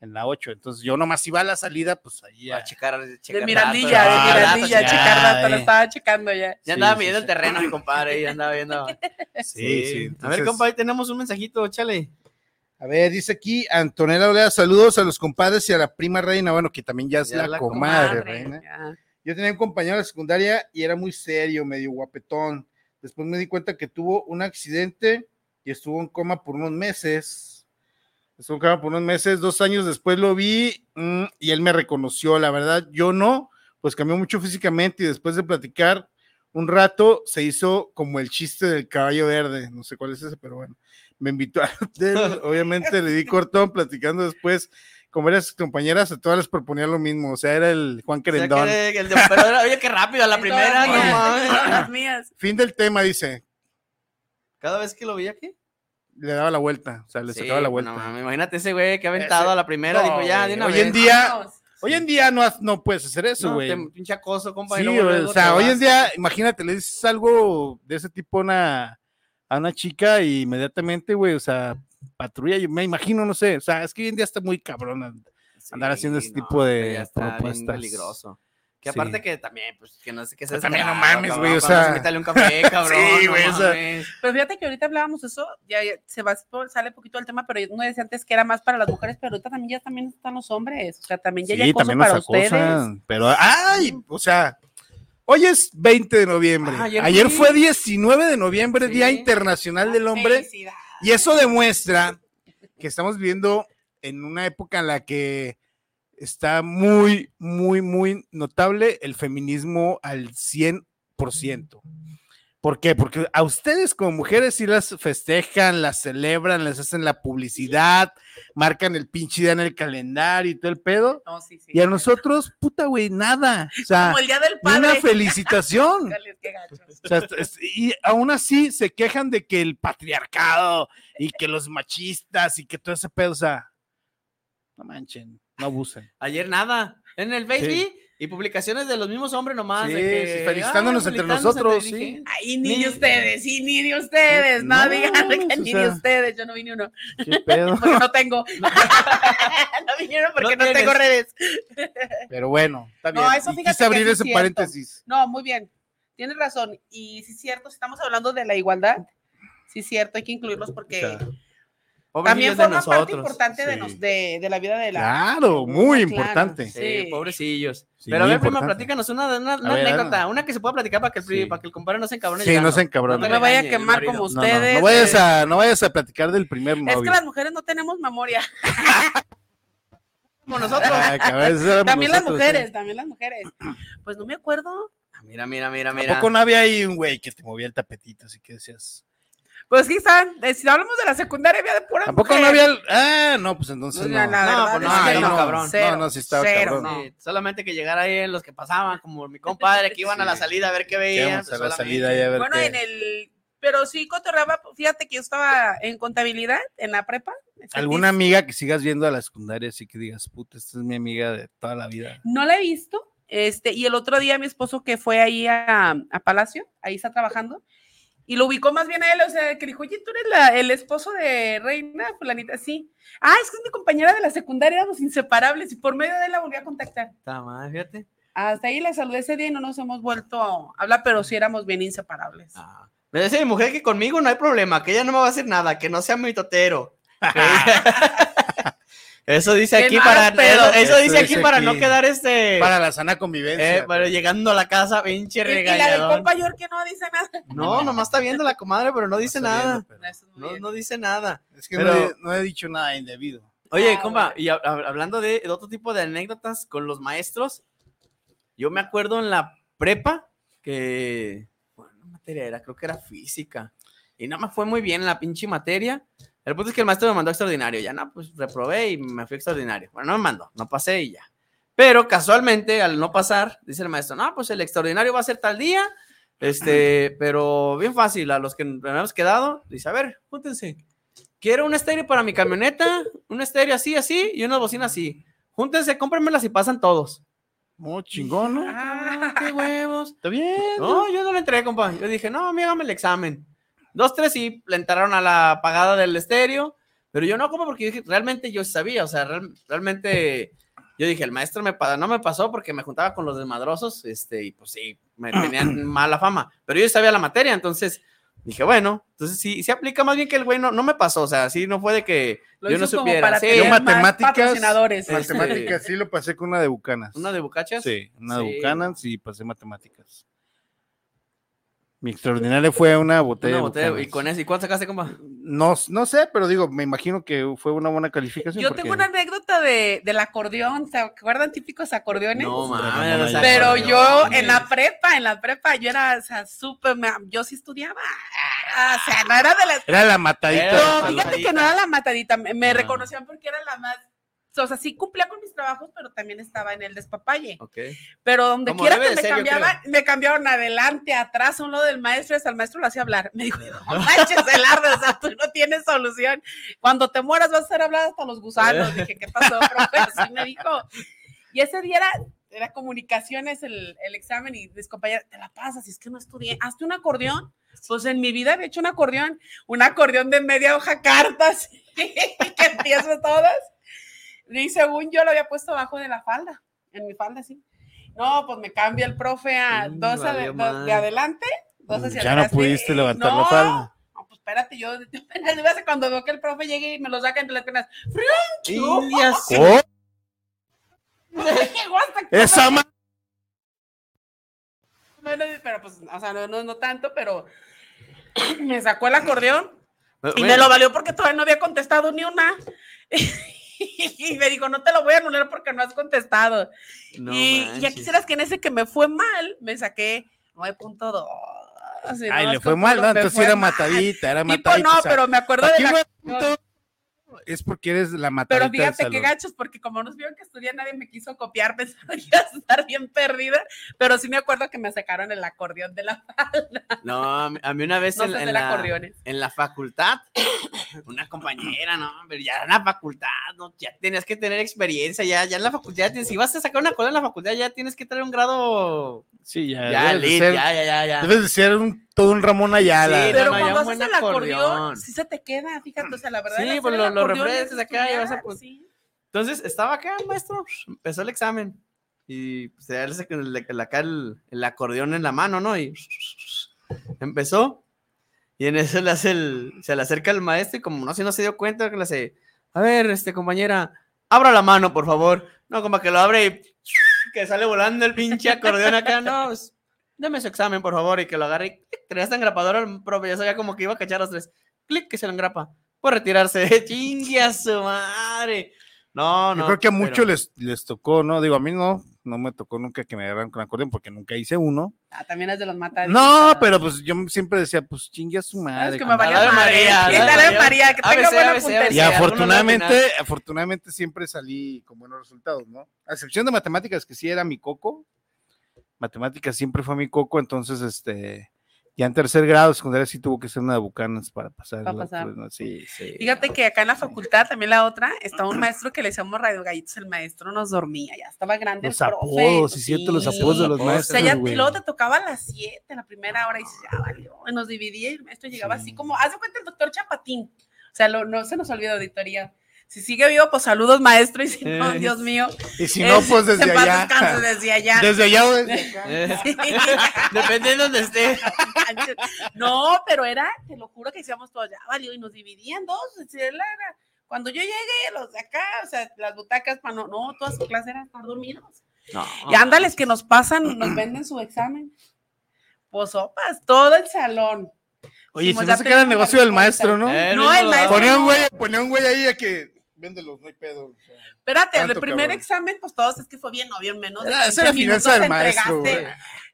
En la 8. Entonces yo nomás iba a la salida, pues ahí. A a- checar, De checar Mirandilla, datos, de Ah, Mirandilla, ya, checar lo estaba checando ya. Ya andaba Sí, midiendo sí, el terreno, mi compadre, ya andaba viendo. Sí, sí. A ver, entonces- compadre, tenemos un mensajito, échale. A ver, dice aquí Antonella Olea, saludos a los compadres y a la prima reina, bueno, que también ya es Ya la, la comadre, Comadre, reina. ya. Yo tenía un compañero de secundaria y era muy serio, medio guapetón. Después me di cuenta que tuvo un accidente y estuvo en coma por unos meses. Estuvo en por unos meses, dos años después lo vi mm, y él me reconoció. La verdad, yo no, pues cambió mucho físicamente y después de platicar un rato se hizo como el chiste del caballo verde. No sé cuál es ese, pero bueno. Me invitó al hotel, obviamente le di cortón platicando después con varias compañeras, a todas les proponía lo mismo. O sea, era el Juan O sea, Querendón. que el de- pero era- oye, qué rápido, a la primera, no mías, todas las mías. Fin del tema, dice. Cada vez que lo veía aquí. Le daba la vuelta, o sea, le Sí, sacaba la vuelta. no imagínate ese güey que ha aventado Ese- a la primera, No, dijo ya, de una hoy vez. en día-. Hoy en día no, has- no puedes hacer eso, No, güey. te- pinche acoso, compa. sí, o sea, hoy en día, imagínate, le dices algo de ese tipo a una, a una chica y inmediatamente, güey, o sea, patrulla, yo me imagino, no sé, o sea, es que hoy en día está muy cabrón andar haciendo ese tipo de ya está bien propuestas. peligroso. Que Sí. aparte que también, pues, que no sé qué Pero también no mames, güey, o sea- Invítale un café, cabrón. Sí, no güey, o sea- mames. Pero fíjate que ahorita hablábamos de eso, ya, ya se va, sale poquito el tema, pero uno decía antes que era más para las mujeres, pero ahorita también ya también están los hombres, o sea, también ya hay Sí, acoso también para ustedes. pero, ay, o sea, hoy es 20 de noviembre, Ah, ayer, fue 19 de noviembre, Sí. Día Internacional del Hombre, Felicidades. y eso demuestra que estamos viviendo en una época en la que está muy, muy, muy notable el feminismo al 100%. ¿Por qué? Porque a ustedes como mujeres sí las festejan, las celebran, les hacen la publicidad, marcan el pinche día en el calendario y todo el pedo. No, sí, sí. Y a nosotros, puta, güey, nada. O sea, Como el día del ni una padre. felicitación. O sea, y aún así se quejan de que el patriarcado y que los machistas y que todo ese pedo, o sea, no manchen, no abusen. Ayer nada. En el Sí. y publicaciones de los mismos hombres nomás. Sí, de que, sí, felicitándonos entre nosotros, dije. sí. Ay, ni Ni- de ustedes, sí, ni de ustedes. No, No, digan que o ni sea. de ustedes. Yo no vi ni uno. ¿Qué pedo? Porque no tengo. no vinieron porque No no, tengo redes. Pero bueno, está bien. No, eso Y fíjate quise que abrir ese cierto. paréntesis. No, muy bien. Tienes razón. Y sí es cierto, si estamos hablando de la igualdad, sí es cierto, hay que incluirlos porque O sea, también Pobrecillos de forma parte nosotros. importante de, sí. nos, de, de la vida de la... Claro, muy Claro. importante. Sí, Sí. pobrecillos. Sí, Pero a ver, prima, platícanos una, una, una ver, anécdota, una que se pueda platicar para que el, para que el compadre no se encabrone. Sí, ya no se encabrone. No me vaya a quemar como No, no, ustedes. no vayas eh. a, no vayas a platicar del primer Es novio. que las mujeres no tenemos memoria. Como nosotros. Ah, También las nosotros, mujeres, ¿eh? también las mujeres. Pues no me acuerdo. Mira, mira, mira, mira. Tampoco no había ahí un güey que te movía el tapetito, así que decías. Pues sí, están. eh, Si hablamos de la secundaria, había de pura Tampoco no había. el- Ah, no, pues entonces No, no. No, verdad pues es no, ahí no, no, cabrón. cero, No, no, sí estaba cero, cabrón. no. Sí, solamente que llegara ahí los que pasaban, como mi compadre, que iban a la salida a ver qué veían. A pues, la salida y a ver Bueno, qué- en el. Pero sí, cotorreaba. Fíjate que yo estaba en contabilidad en la prepa. ¿Alguna amiga que sigas viendo a la secundaria así que digas, puta, esta es mi amiga de toda la vida? No la he visto. Este, y el otro día mi esposo que fue ahí a, a Palacio, ahí está trabajando, Y lo ubicó más bien a él, o sea, que dijo, oye, tú eres la- el esposo de Reina, fulanita, sí. Ah, es que es mi compañera de la secundaria, éramos inseparables y por medio de él la volví a contactar. Está mal, fíjate. Hasta ahí le saludé ese día y no nos hemos vuelto a hablar, pero sí éramos bien inseparables. Ah. Me dice mi mujer que conmigo no hay problema, que ella no me va a hacer nada, que no sea mi totero. eso dice Que aquí para pedo. eso, dice aquí dice para aquí. no quedar este Para la sana convivencia. eh, pero llegando a la casa, pinche Y, y la del regañadón. compa York que no dice nada. No, nomás está viendo la comadre, pero no dice nada. No, no dice nada. Es que Pero- no, he, no he dicho nada indebido. Oye, Ah, compa, bueno. y hab- hab- hablando de, de otro tipo de anécdotas con los maestros, yo me acuerdo en la prepa que, bueno, ¿qué materia era? Creo que era física. Y no me fue muy bien en la pinche materia. El punto es que el maestro me mandó extraordinario. Ya no, pues reprobé y me fui extraordinario. Bueno, no me mandó, no pasé y ya. Pero casualmente, al no pasar, dice el maestro, no, pues el extraordinario va a ser tal día. Este, pero bien fácil, a los que nos hemos quedado, dice, a ver, júntense. Quiero un estéreo para mi camioneta, un estéreo así, así, y una bocina así. Júntense, cómprenmelas y pasan todos. Muy chingón, ¿no? Ah, qué huevos. Está bien. No, yo no le entré, compa. Yo dije, no, mí hágame el examen. Dos, tres sí, le entraron a la pagada del estéreo, pero yo no, compa, porque dije, realmente yo sabía, o sea, real- realmente yo dije, el maestro me no me pasó porque me juntaba con los desmadrosos, este, y pues sí, me tenían mala fama, pero yo sabía la materia, entonces dije, bueno, entonces sí, sí aplica más bien que el güey no, no me pasó, o sea, sí, no fue de que lo yo no como supiera. para Sí, Yo matemáticas-. Este- Matemáticas sí lo pasé con una de Bucanas. una de bucachas. Sí, una de Sí. Bucanas y pasé matemáticas. Mi extraordinaria fue una botella. Una de botella, y con eso, ¿y cuánto sacaste, compa? No, no sé, pero digo, me imagino que fue una buena calificación. Yo porque- tengo una anécdota de, del acordeón, ¿se acuerdan típicos acordeones? No, mames, o sea, Pero yo en la prepa, en la prepa, yo era, o sea, súper, yo sí estudiaba. O sea, no era de las... Era la matadita. No, la fíjate que no era la matadita, me, me Ah. reconocían porque era la más... O sea, sí cumplía con mis trabajos, pero también estaba en el despapalle. Ok. Pero donde Como quiera que me ser, cambiaban, me cambiaron adelante, atrás, a un lado del maestro, hasta el maestro lo hacía hablar. Me dijo, no manches, Elardo, o sea, tú no tienes solución. Cuando te mueras vas a ser hablado hasta los gusanos. Dije, ¿qué pasó, profe? Así me dijo. Y ese día era, era comunicaciones el, el examen y mis compañeras, te la pasas, si es que no estudié, hazte un acordeón. Pues en mi vida había hecho un acordeón, un acordeón de media hoja cartas, que empiezo todas. Y según yo lo había puesto abajo de la falda, en mi falda, sí. No, pues me cambia el profe a Mm, dos, ade- valió dos de adelante, dos hacia Ya no pudiste Eh, levantar la no, falda. No, pues espérate, yo a cuando veo que el profe llegue y me lo saca entre las piernas. Sí. ¡Oh! Que- ¡Esa ma- pero pues, o sea, no, no, no tanto, pero me sacó el acordeón y me lo valió porque todavía no había contestado ni una. Y me dijo, no te lo voy a anular porque no has contestado. No y ya manches. quisieras que en ese que me fue mal, me saqué 9.2. y Ay, no, le fue mal, ¿no? Entonces era mal. matadita, era Tipo, matadita. no, o sea, pero me acuerdo de la... es porque eres la matadita Pero del fíjate qué gachos, porque como nos vieron que estudié, nadie me quiso copiar, pensaron que iba a estar bien perdida, pero sí me acuerdo que me sacaron el acordeón de la No, a mí, una vez no en, la, en la facultad, una compañera, no, pero ya en la facultad, no, ya tenías que tener experiencia, ya, ya en la facultad, ya tienes- si vas a sacar una acordeón en la facultad, ya tienes que tener un grado, Sí, ya. ya, debes, de lit, ser, ya, ya, ya, ya. debes de ser un, todo un Ramón Ayala. Sí. Pero no, cuando haces el acordeón, acordeón. sí se te queda, fíjate, o sea, la verdad. Sí, pues lo- lo refrescas acá y vas a, pues, sí. Entonces estaba acá el maestro, empezó el examen y pues, se- el- el- acá el, el acordeón en la mano, ¿no? Y empezó y en eso le hace el, se le acerca el maestro y como no sé, no se dio cuenta que le hace, a ver, este compañera, abra la mano, por favor. No, como que lo abre y que sale volando el pinche acordeón acá, no, pues, deme su examen, por favor, y que lo agarre y clic, esta engrapadora el profe, ya sabía como que iba a cachar los tres, clic, que se lo engrapa, por retirarse, chingue a su madre. No, no. Yo creo que a pero- muchos les, les tocó, ¿no? Digo, a mí no, no me tocó nunca que me agarraran con acordeón porque nunca hice uno. Ah, también es de los mataditos. No, pero pues yo siempre decía, pues chingue a su Es madre. que me madre. María, dale, María. María, que tenga ABC, buena ABC, puntería. Y afortunadamente, afortunadamente siempre salí con buenos resultados, ¿no? A excepción de matemáticas, que sí era mi coco. Matemáticas siempre fue mi coco, entonces, este, Ya en tercer grado, secundaria, sí tuvo que ser una de Bucanas para pasar. Para pasar. ¿no? Sí, sí. Fíjate que acá en la facultad, también la otra, estaba un maestro que le decíamos radio gallitos, el maestro nos dormía, ya estaba grande Los el profe. apodos, sí, cierto, los apodos de los O sea, maestros, ya güey. luego te tocaba a las 7, la primera hora, y dices, ya valió, y nos dividía, y el maestro llegaba Sí. así como, haz de cuenta el doctor Chapatín, o sea, lo- no se nos olvida auditoría. Si sigue vivo, pues saludos, maestro, y si no, Eh. Dios mío. Y si no, es- pues desde allá. desde allá. Desde allá o desde acá. Eh, Sí. Depende de donde esté. No, pero era, te lo juro que decíamos todos, ya valió, y nos dividían dos. Cuando yo llegué, los de acá, o sea, las butacas para no, no, toda su clase eran para dormidos. No. Y ándales que nos pasan, nos venden su examen. Pues sopas, todo el salón. Oye, Hicimos se me ya hace que era el negocio del maestro, ¿no? Eh, No, el maestro Ponía un no. güey, ponía un güey ahí a que véndelos, no hay pedo. o sea. Espérate, el primer cabrón. examen, pues todos es que fue bien, no bien menos. de Era- esa 15 era minutos finanza del te maestro.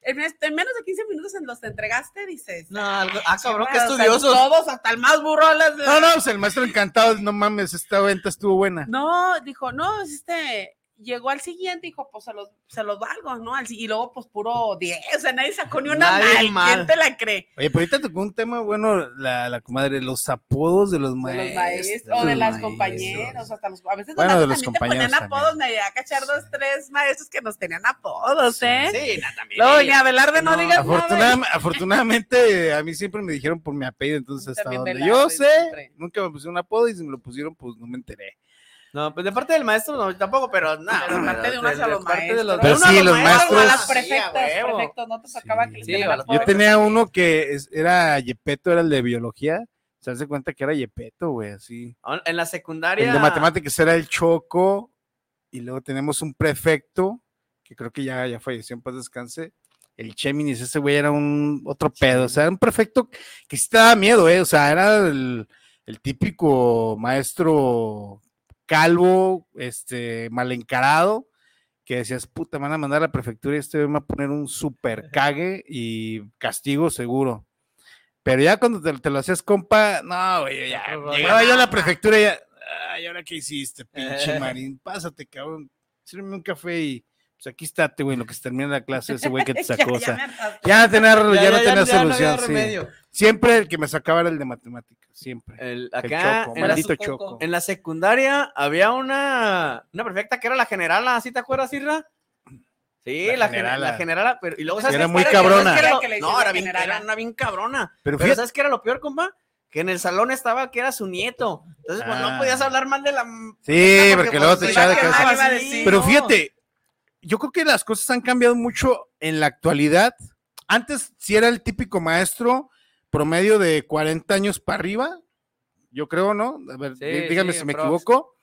En, este- en menos de 15 minutos en los te entregaste, dices. No, algo- ah, cabrón, qué estudiosos. todos, hasta el más burro. las- No, no, pues el maestro encantado, no mames, esta venta estuvo buena. No, dijo, no, este, llegó al siguiente, dijo, pues se los, se los valgo, ¿no? Y luego, pues puro 10, o sea, nadie sacó ni una Nadie mal, ¿quién te la cree? Oye, pero ahorita tocó un tema bueno, la, la comadre, los apodos de los De maestros. los maestros, o de las maestros. compañeros, hasta los, a veces Bueno, de los también te ponían compañeros apodos, también. me llegué a cachar dos, tres maestros que nos tenían apodos, ¿eh? Sí, no, también. Luego, ni Abelarde, no, No, digas nada. Afortunadamente, a mí siempre me dijeron por mi apellido, entonces hasta También donde Velarde, yo sé, siempre. nunca me pusieron un apodo y si me lo pusieron, pues no me enteré. No, pues de parte del maestro no, tampoco, pero nada. Pero de parte de unos a los maestros. Pero sí, los O a maestros- las Sí, a prefectas, huevo. prefectos, no te tocaba Sí. que les Sí, tenían a los- apodos. Yo tenía uno que es- era Yepeto, era el de biología. Se hace cuenta que era Yepeto, güey, así. En la secundaria. El de matemáticas era el Choco. Y luego tenemos un prefecto, que creo que ya, ya falleció en paz descanse. El Cheminis, ese güey era un otro pedo. O sea, era un prefecto que sí te daba miedo, ¿eh? O sea, era el, el típico maestro calvo, este, mal encarado, que decías, puta, me van a mandar a la prefectura y este me va a poner un super cague y castigo seguro. Pero ya cuando te, te lo hacías compa, no, güey, ya, llegaba yo a la prefectura y ya, ay, ¿ahora qué hiciste, pinche marín? Pásate, cabrón, sírveme un café y, pues aquí estate, güey, lo que se termina la clase, ese güey que te sacó, ya ya no tenía, ya, no tenía solución, sí. Siempre el que me sacaba era el de matemáticas, siempre. El- El acá, Choco, en la, maldito su- Choco. en la secundaria había una, una perfecta que era la generala, ¿sí te acuerdas, Irra? Sí, La la, generala. la generala, pero y luego ¿sabes Era qué muy era? cabrona. ¿Sabes qué era lo- Que le No, era la bien, era una bien cabrona. Pero Pero fíjate, ¿sabes qué era lo peor, compa? Que en el salón estaba que era su nieto. Entonces, pues Ah. no podías hablar mal de la. sí, porque, porque pues, luego te se echaba de iba a cabeza. quemar, iba a sí, decir. Pero fíjate, yo creo que las cosas han cambiado mucho en la actualidad. Antes, si era el típico maestro promedio de 40 años para arriba, yo creo, ¿no? A ver, Sí, dí- dígame sí, si me equivoco.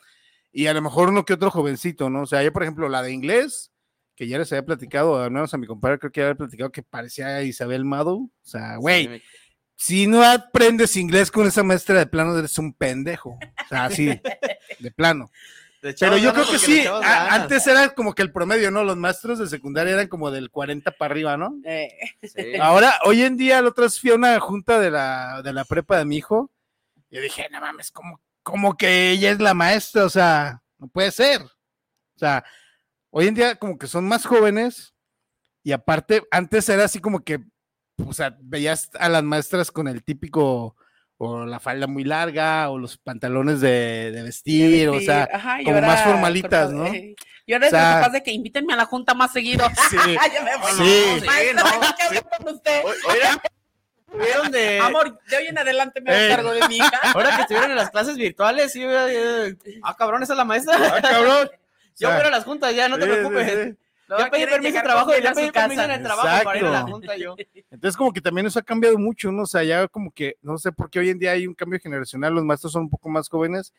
Y a lo mejor uno que otro jovencito, ¿no? O sea, yo, por ejemplo, la de inglés, que ya les había platicado, al menos a mi compadre, creo que ya había platicado que parecía Isabel Mado. O sea, güey, Sí, me- si no aprendes inglés con esa maestra de plano, eres un pendejo. O sea, así, de plano. Pero yo creo que sí, a- antes era como que el promedio, ¿no? Los maestros de secundaria eran como del 40 para arriba, ¿no? Eh, Sí. Ahora, hoy en día, la otra vez fui a una junta de la, de la prepa de mi hijo. Y yo dije, no mames, como, como que ella es la maestra, o sea, no puede ser. O sea, hoy en día como que son más jóvenes y aparte, antes era así como que, o sea, veías a las maestras con el típico, o la falda muy larga, o los pantalones de, de vestir, o sea, ajá, como ahora más formalitas, ¿no? de- Y ahora O sea- es capaz de que invítenme a la junta más seguido. Sí. Ya me voy. Sí. No, usted. O- Oigan, ¿vieron de. Amor, de hoy en adelante me Ey. cargo de mi hija. Ahora que estuvieron en las clases virtuales, sí, eh, ah, cabrón, esa es la maestra. Ah, cabrón. Yo O sea, a las juntas ya, no te sí, sí, preocupes. Luego Ya pedí permiso de trabajo, ya pedí permiso en el trabajo para ir a la junta yo. Entonces, como que también eso ha cambiado mucho, ¿no? O sea, ya como que, no sé por qué hoy en día hay un cambio generacional, los maestros son un poco más jóvenes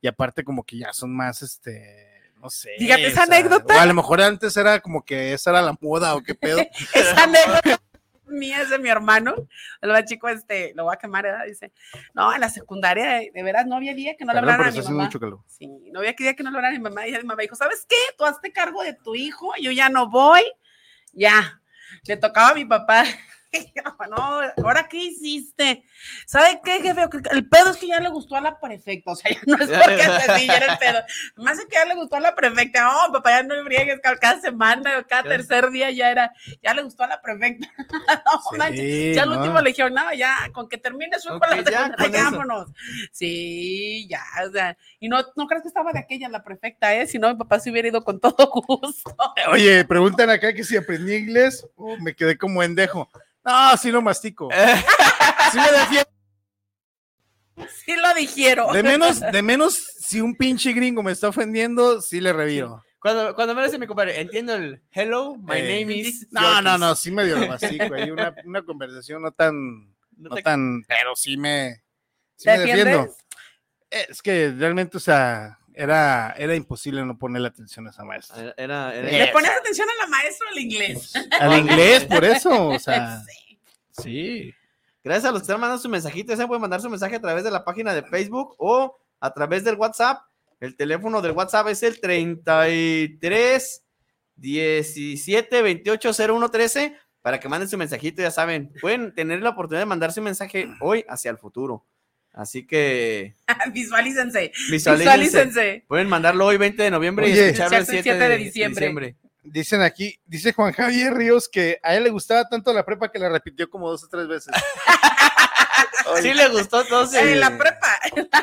y aparte como que ya son más, este, no sé. Fíjate, esa o sea, anécdota. O a lo mejor antes era como que esa era la moda o qué pedo. Esa anécdota mía es de mi hermano. El más chico, este, lo voy a quemar, ¿verdad? Dice, no, en la secundaria, de, de veras, no había día que no le hablaran a mi mamá. mucho calor. Sí, no había día que no le hablaran a mi mamá. Y mi mamá dijo, ¿sabes qué? Tú hazte cargo de tu hijo, yo ya no voy. Ya. Le tocaba a mi papá no, ahora qué hiciste. ¿Sabe qué, jefe? El pedo es que ya le gustó a la prefecta. O sea, ya no es porque así, ya era el pedo. Más es que ya le gustó a la prefecta. No, papá, ya no briegues cada- semana cada tercer día ya era, ya le gustó a la prefecta. No, Sí, manches. ya al no. último le dijeron, no, ya, con que termine su Ok, con la ya, secundaria, con eso. vámonos. Sí, ya, o sea, y no, no crees que estaba de aquella la prefecta, ¿eh? Si no, mi papá se hubiera ido con todo gusto. Oye, preguntan acá que si aprendí inglés o me quedé como endejo. No, sí lo mastico. Sí me defiendo. Sí lo dijeron. De menos, de menos, si un pinche gringo me está ofendiendo, sí le reviro. Cuando, cuando me lo dice mi compadre, entiendo el hello, my Eh, name is. No, no, Yorkis". no, sí medio lo mastico. Hay una, una conversación no tan, No no te- tan, pero sí me, sí ¿Te me defiendo. Es que realmente, o sea, era, era imposible no ponerle atención a esa maestra. Era, era, era- ¿Le pones atención a la maestra al inglés? Al inglés, por eso, o sea, Sí. sí. Gracias a los que están mandando su mensajito, ya se pueden mandar su mensaje a través de la página de Facebook o a través del WhatsApp. El teléfono del WhatsApp es el 33 17 28 01 13 para que manden su mensajito, ya saben, pueden tener la oportunidad de mandar su mensaje hoy hacia el futuro. Así que Visualícense. visualícense. Visualícense. Pueden mandarlo hoy 20 de noviembre y escucharlo el Escucharse 7 el de, 7 de diciembre. Dicen aquí, dice Juan Javier Ríos que a él le gustaba tanto la prepa que la repitió como dos o tres veces. Sí le gustó entonces. Eh, la prepa.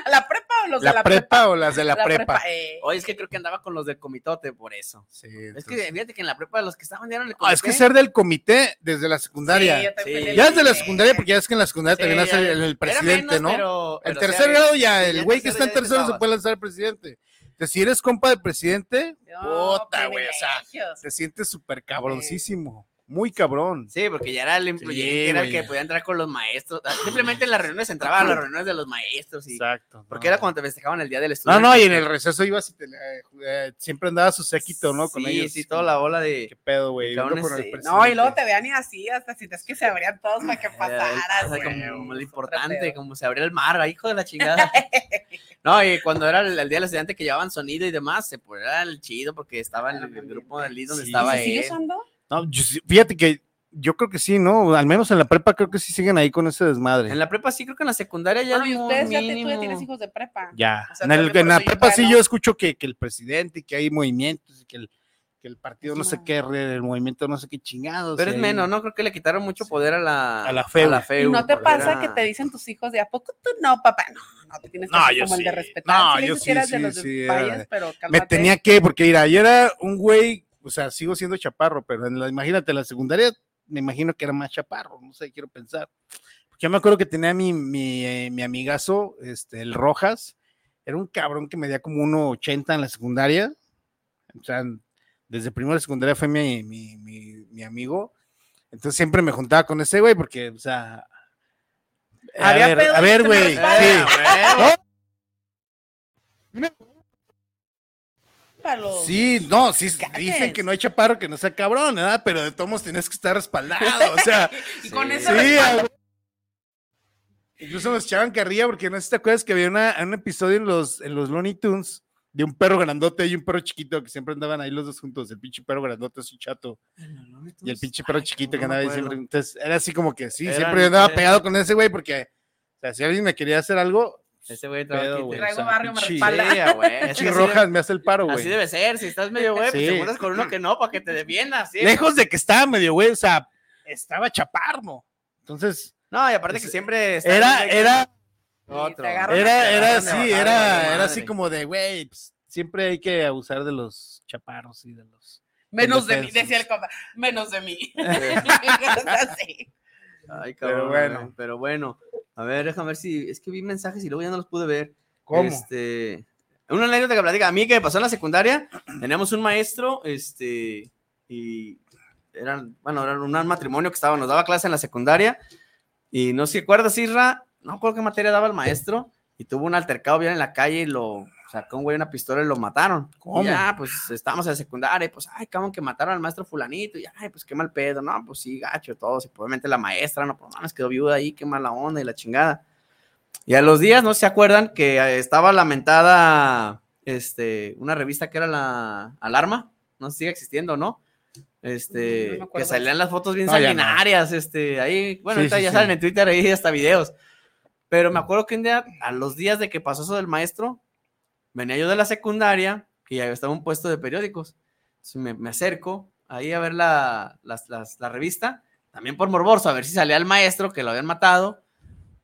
¿La prepa o los ¿La, de la prepa, prepa? o las de la, prepa? eh. Oye, es que creo que andaba con los del comitote por eso. Sí, Es que fíjate que en la prepa los que estaban ya no le Ah, es que ser del comité desde la secundaria. Sí, yo también Sí. ya desde la secundaria, porque ya es que en la secundaria Sí, también hace el, el presidente, menos, ¿no? pero- el pero tercer sí, grado ya, sí, el güey que está en tercero se puede lanzar presidente. Entonces, si eres compa del presidente, No, puta, güey, o sea, te sientes súper cabroncísimo. Muy cabrón. Sí, porque ya era el influyente, Sí, era el que podía entrar con los maestros. Ah, Simplemente en las reuniones entraba a las reuniones de los maestros. Y, Exacto. porque no. era cuando te festejaban el día del No, estudiante. no, y en el receso ibas y te, eh, eh, siempre andaba su séquito, ¿no? Con sí, ellos. sí, toda la bola de. Qué pedo, güey. Sí. No, y luego te vean y así, hasta si te es que se abrían todos para que pasaras. o sea, güey. como lo importante, como se abría el mar, hijo de la chingada. no, y cuando era el, el día del estudiante que llevaban sonido y demás, se pues, era el chido porque estaba en el, el grupo del Liz donde Sí. estaba ¿Se sigue él. usando? No, yo sí- fíjate que yo creo que sí, ¿no? Al menos en la prepa creo que sí siguen ahí con ese desmadre. En la prepa sí, creo que en la secundaria ya Bueno, y ustedes ya, te- tú ya tienes hijos de prepa. Ya. O sea, en, el- también en la prepa sí yo escucho que, que el presidente, y que hay movimientos, y que el, que el partido no sé qué, el movimiento no sé qué chingados. Pero es menos, ¿no? Creo que le quitaron mucho poder a la, A la FEU. ¿Y FEU, no te pasa era- que te dicen tus hijos de a poco tú no, papá? No, no te tienes que No, hacer como el de sí. respetar. No, Sí le yo sí, eras de sí, los sí, payas, pero Me tenía que, porque mira, yo era un güey, o sea, sigo siendo chaparro, pero en la, imagínate, la secundaria, me imagino que era más chaparro, no sé, quiero pensar. Porque yo me acuerdo que tenía mi, mi, eh, mi amigazo, este, el Rojas, era un cabrón que medía como 1,80 en la secundaria, o sea, desde primero de secundaria fue mi, mi, mi, mi amigo, entonces siempre me juntaba con ese güey, porque, o sea... A ver, a ver, güey, resbalas. sí. Para los- Sí, no, sí, dicen que no hay chaparro que no sea cabrón, ¿verdad? Pero de todos modos tienes que estar respaldado, o sea, Y con Sí. sí, a- Incluso nos echaban carrilla porque no sé si te acuerdas que había una- un episodio en los, en los Looney Tunes de un perro grandote y un perro chiquito que siempre andaban ahí los dos juntos, el pinche perro grandote es un chato y el pinche perro Ay, chiquito que no andaba ahí siempre. Entonces era así como que sí, Eran- siempre andaba pegado con ese güey porque, o sea, si alguien me quería hacer algo, Ese güey Traigo barrio, me respalda. Güey. Así rojas debe- me hace el paro, Así güey. debe ser, si estás medio güey, pues te juntas con uno que no, para que te defiendas, sí. Lejos de que estaba medio güey, o sea, estaba chaparro. Entonces, No, y aparte que siempre está- era, era, otro. era, era así, era, era así como de, güey, pues, siempre hay que abusar de los chaparros y de los. Menos de mí, decía el compa. Menos de mí. Así. Ay, Pero cabrón, bueno. güey, pero bueno. A ver, déjame ver si. Es que vi mensajes y luego ya no los pude ver. ¿Cómo? Este. Una anécdota que platica. A mí que me pasó en la secundaria, teníamos un maestro, este. Y eran, bueno, era un matrimonio que estaba, nos daba clase en la secundaria. Y no sé si acuerdas, Isra, no recuerdo qué materia daba el maestro. Y tuvo un altercado bien en la calle y lo sacó un güey una pistola y lo mataron. ¿Cómo? Y ya, pues estábamos en secundaria, y pues, ay, cabrón, que mataron al maestro fulanito, y ay, pues qué mal pedo, no, pues sí, gacho, todo, y probablemente la maestra, no, pues mames, quedó viuda ahí, qué mala onda y la chingada. Y a los días, no se acuerdan que eh, estaba lamentada, este, una revista que era la Alarma, no sé si sigue existiendo no, Este, No que salían las fotos bien No, sanguinarias, este, ahí, bueno, Sí, ya sí. salen en Twitter ahí hasta videos. Pero me acuerdo que un día, a los días de que pasó eso del maestro, venía yo de la secundaria y ya estaba un puesto de periódicos. Entonces me, acerco ahí a ver la, la revista, también por morboso, a ver si salía el maestro que lo habían matado.